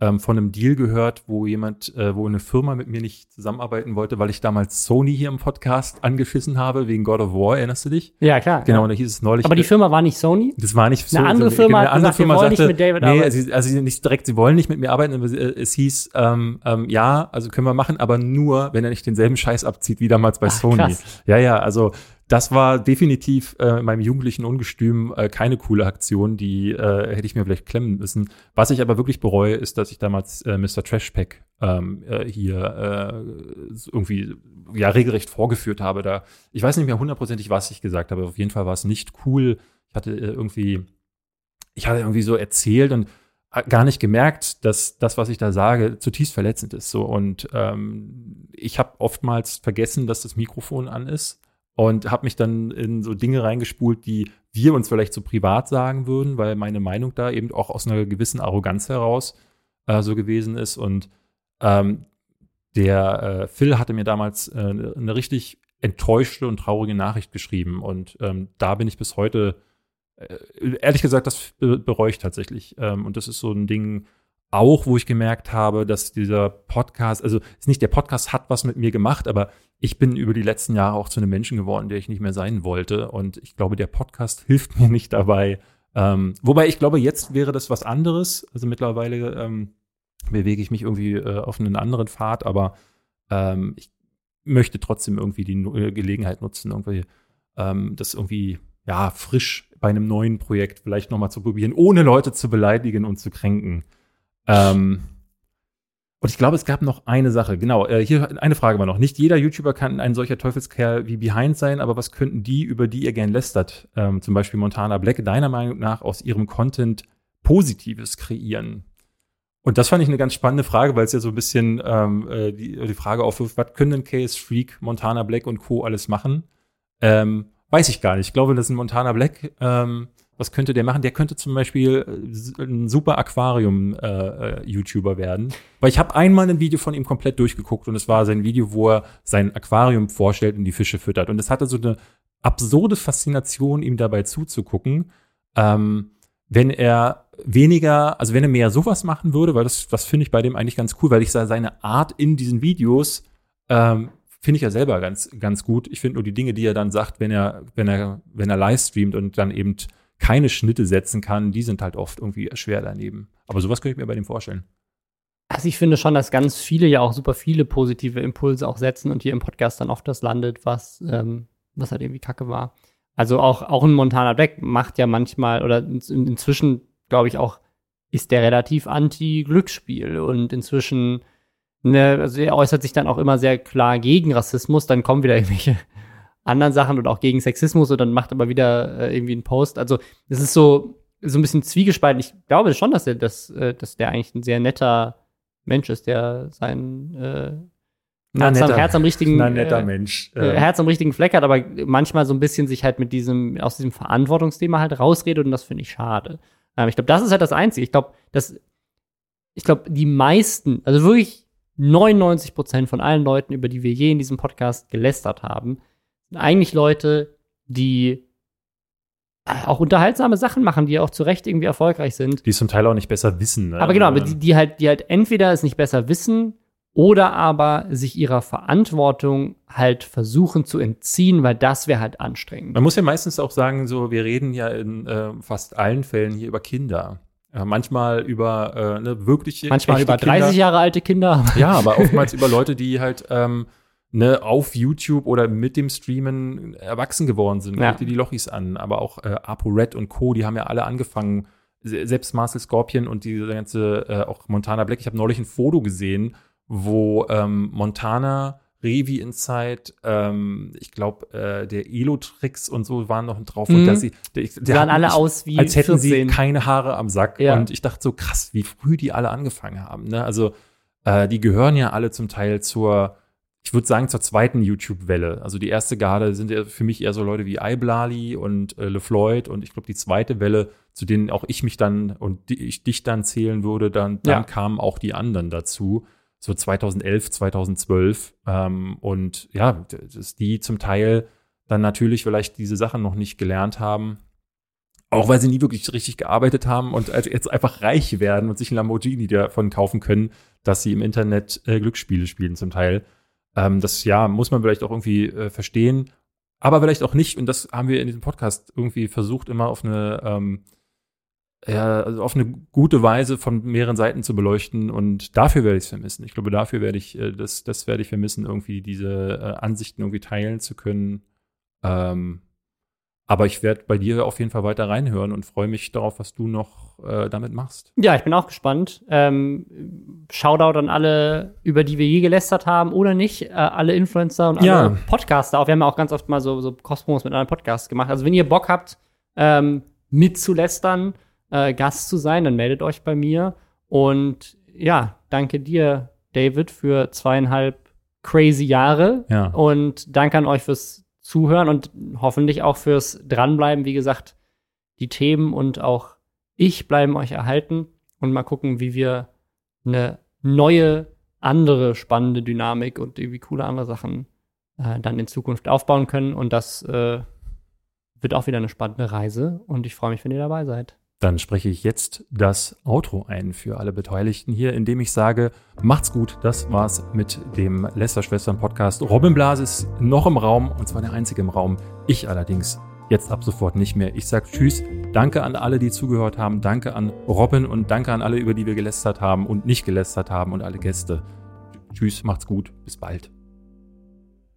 Speaker 1: ähm, von einem Deal gehört, wo jemand, äh, wo eine Firma mit mir nicht zusammenarbeiten wollte, weil ich damals Sony hier im Podcast angeschissen habe wegen God of War, erinnerst du dich?
Speaker 2: Ja, klar.
Speaker 1: Genau,
Speaker 2: Ja.
Speaker 1: und da hieß es neulich.
Speaker 2: Aber die Firma war nicht Sony?
Speaker 1: Das war nicht so.
Speaker 2: Eine andere Firma
Speaker 1: eine
Speaker 2: hat gesagt, wir wollen nicht mit David
Speaker 1: nee,
Speaker 2: arbeiten.
Speaker 1: also, also nicht direkt, sie wollen nicht mit mir arbeiten, aber äh, es hieß, ähm, ähm, ja, also können wir machen, aber nur, wenn er nicht denselben Scheiß abzieht wie damals bei
Speaker 2: Ach,
Speaker 1: Sony.
Speaker 2: krass.
Speaker 1: Ja, ja, also das war definitiv äh, in meinem jugendlichen Ungestüm äh, keine coole Aktion, die äh, hätte ich mir vielleicht klemmen müssen. Was ich aber wirklich bereue, ist, dass ich damals äh, Mr. Trashpack ähm, äh, hier äh, irgendwie ja regelrecht vorgeführt habe. Da ich weiß nicht mehr hundertprozentig, was ich gesagt habe. Auf jeden Fall war es nicht cool. Ich hatte äh, irgendwie, ich hatte irgendwie so erzählt und gar nicht gemerkt, dass das, was ich da sage, zutiefst verletzend ist. So und ähm, ich habe oftmals vergessen, dass das Mikrofon an ist und habe mich dann in so Dinge reingespult, die wir uns vielleicht so privat sagen würden, weil meine Meinung da eben auch aus einer gewissen Arroganz heraus äh, so gewesen ist. Und ähm, der äh, Phil hatte mir damals äh, eine richtig enttäuschte und traurige Nachricht geschrieben. Und ähm, da bin ich bis heute, äh, ehrlich gesagt, das be bereue ich tatsächlich. Ähm, und das ist so ein Ding, auch, wo ich gemerkt habe, dass dieser Podcast, also ist nicht der Podcast hat was mit mir gemacht, aber ich bin über die letzten Jahre auch zu einem Menschen geworden, der ich nicht mehr sein wollte. Und ich glaube, der Podcast <laughs> hilft mir nicht dabei. Ähm, wobei ich glaube, jetzt wäre das was anderes. Also mittlerweile ähm, bewege ich mich irgendwie äh, auf einen anderen Pfad, aber ähm, ich möchte trotzdem irgendwie die äh, Gelegenheit nutzen, irgendwie ähm, das irgendwie ja frisch bei einem neuen Projekt vielleicht nochmal zu probieren, ohne Leute zu beleidigen und zu kränken. Ähm, und ich glaube, es gab noch eine Sache, genau, äh, hier eine Frage war noch. Nicht jeder YouTuber kann ein solcher Teufelskerl wie Behind sein, aber was könnten die, über die ihr gern lästert, ähm, zum Beispiel Montana Black, deiner Meinung nach aus ihrem Content Positives kreieren? Und das fand ich eine ganz spannende Frage, weil es ja so ein bisschen ähm, äh, die, die Frage aufwirft, was können denn Case Freak, Montana Black und Co. alles machen? Ähm, weiß ich gar nicht. Ich glaube, das ein Montana Black. Ähm, was könnte der machen? Der könnte zum Beispiel äh, ein super Aquarium-YouTuber äh, werden. Weil ich habe einmal ein Video von ihm komplett durchgeguckt und es war sein Video, wo er sein Aquarium vorstellt und die Fische füttert. Und es hatte so eine absurde Faszination, ihm dabei zuzugucken. Ähm, wenn er weniger, also wenn er mehr sowas machen würde, weil das, das finde ich bei dem eigentlich ganz cool, weil ich seine Art in diesen Videos ähm, finde ich ja selber ganz, ganz gut. Ich finde nur die Dinge, die er dann sagt, wenn er, wenn er, wenn er live streamt und dann eben keine Schnitte setzen kann, die sind halt oft irgendwie schwer daneben. Aber sowas könnte ich mir bei dem vorstellen.
Speaker 2: Also ich finde schon, dass ganz viele ja auch super viele positive Impulse auch setzen und hier im Podcast dann oft das landet, was, ähm, was halt irgendwie kacke war. Also auch, auch ein Montana Black macht ja manchmal, oder in, inzwischen, glaube ich, auch, ist der relativ anti-Glücksspiel und inzwischen, ne, also er äußert sich dann auch immer sehr klar gegen Rassismus, dann kommen wieder irgendwelche anderen Sachen und auch gegen Sexismus und dann macht aber wieder äh, irgendwie einen Post. Also es ist so, so ein bisschen zwiegespalten. Ich glaube schon, dass er das, äh, dass der eigentlich ein sehr netter Mensch ist, der sein äh,
Speaker 1: na,
Speaker 2: Herz,
Speaker 1: netter,
Speaker 2: am, Herz am richtigen
Speaker 1: na, netter äh, Mensch.
Speaker 2: Äh, Herz am richtigen Fleck hat, aber manchmal so ein bisschen sich halt mit diesem, aus diesem Verantwortungsthema halt rausredet und das finde ich schade. Ähm, ich glaube, das ist halt das Einzige. Ich glaube, dass, ich glaube, die meisten, also wirklich 99 Prozent von allen Leuten, über die wir je in diesem Podcast gelästert haben, eigentlich Leute, die äh, auch unterhaltsame Sachen machen, die auch zu Recht irgendwie erfolgreich sind.
Speaker 1: Die es zum Teil auch nicht besser wissen. Ne?
Speaker 2: Aber genau, aber die, die, halt, die halt entweder es nicht besser wissen oder aber sich ihrer Verantwortung halt versuchen zu entziehen, weil das wäre halt anstrengend.
Speaker 1: Man muss ja meistens auch sagen, so wir reden ja in äh, fast allen Fällen hier über Kinder. Ja, manchmal über äh, ne, wirkliche
Speaker 2: Manchmal über 30 Kinder. Jahre alte Kinder.
Speaker 1: Ja, aber <laughs> oftmals über Leute, die halt ähm, ne, auf YouTube oder mit dem Streamen erwachsen geworden sind. Ja. Guck dir die Lochis an, aber auch äh, ApoRed und Co., die haben ja alle angefangen, selbst Marcel Scorpion und die ganze, äh, auch Montana Black. Ich habe neulich ein Foto gesehen, wo ähm, Montana, Revi Inside, ähm, ich glaube, äh, der Elo-Tricks und so waren noch drauf. Mhm. Und dass sie,
Speaker 2: der, der sahen alle aus wie
Speaker 1: Als hätten 14. sie keine Haare am Sack. Ja. Und ich dachte so, krass, wie früh die alle angefangen haben. Ne? Also, äh, die gehören ja alle zum Teil zur ich würde sagen, zur zweiten YouTube-Welle. Also die erste Garde sind ja für mich eher so Leute wie Iblali und äh, LeFloid und ich glaube, die zweite Welle, zu denen auch ich mich dann und die, ich dich dann zählen würde, dann, dann ja. kamen auch die anderen dazu. So 2011, 2012. Ähm, und ja, dass die zum Teil dann natürlich vielleicht diese Sachen noch nicht gelernt haben. Auch weil sie nie wirklich richtig gearbeitet haben und jetzt einfach reich werden und sich ein Lamborghini davon kaufen können, dass sie im Internet äh, Glücksspiele spielen zum Teil. Ähm, das ja muss man vielleicht auch irgendwie äh, verstehen, aber vielleicht auch nicht. Und das haben wir in diesem Podcast irgendwie versucht, immer auf eine ähm, ja, also auf eine gute Weise von mehreren Seiten zu beleuchten und dafür werde ich es vermissen. Ich glaube, dafür werde ich, äh, das, das werde ich vermissen, irgendwie diese äh, Ansichten irgendwie teilen zu können. Ähm, aber ich werde bei dir auf jeden Fall weiter reinhören und freue mich darauf, was du noch äh, damit machst.
Speaker 2: Ja, ich bin auch gespannt. Ähm, Shoutout an alle, über die wir je gelästert haben oder nicht. Äh, alle Influencer und alle ja. Podcaster. Auch wir haben ja auch ganz oft mal so, so Kosmos mit anderen Podcasts gemacht. Also wenn ihr Bock habt, ähm, mitzulästern, äh, Gast zu sein, dann meldet euch bei mir. Und ja, danke dir, David, für zweieinhalb crazy Jahre.
Speaker 1: Ja.
Speaker 2: Und danke an euch fürs Zuhören und hoffentlich auch fürs Dranbleiben. Wie gesagt, die Themen und auch ich bleiben euch erhalten und mal gucken, wie wir eine neue, andere spannende Dynamik und irgendwie coole andere Sachen äh, dann in Zukunft aufbauen können. Und das äh, wird auch wieder eine spannende Reise und ich freue mich, wenn ihr dabei seid.
Speaker 1: Dann spreche ich jetzt das Outro ein für alle Beteiligten hier, indem ich sage, macht's gut. Das war's mit dem Lester Schwestern Podcast. Robin Blas ist noch im Raum und zwar der einzige im Raum. Ich allerdings Jetzt ab sofort nicht mehr. Ich sage Tschüss. Danke an alle, die zugehört haben. Danke an Robin und danke an alle, über die wir gelästert haben und nicht gelästert haben und alle Gäste. Tschüss, macht's gut. Bis bald.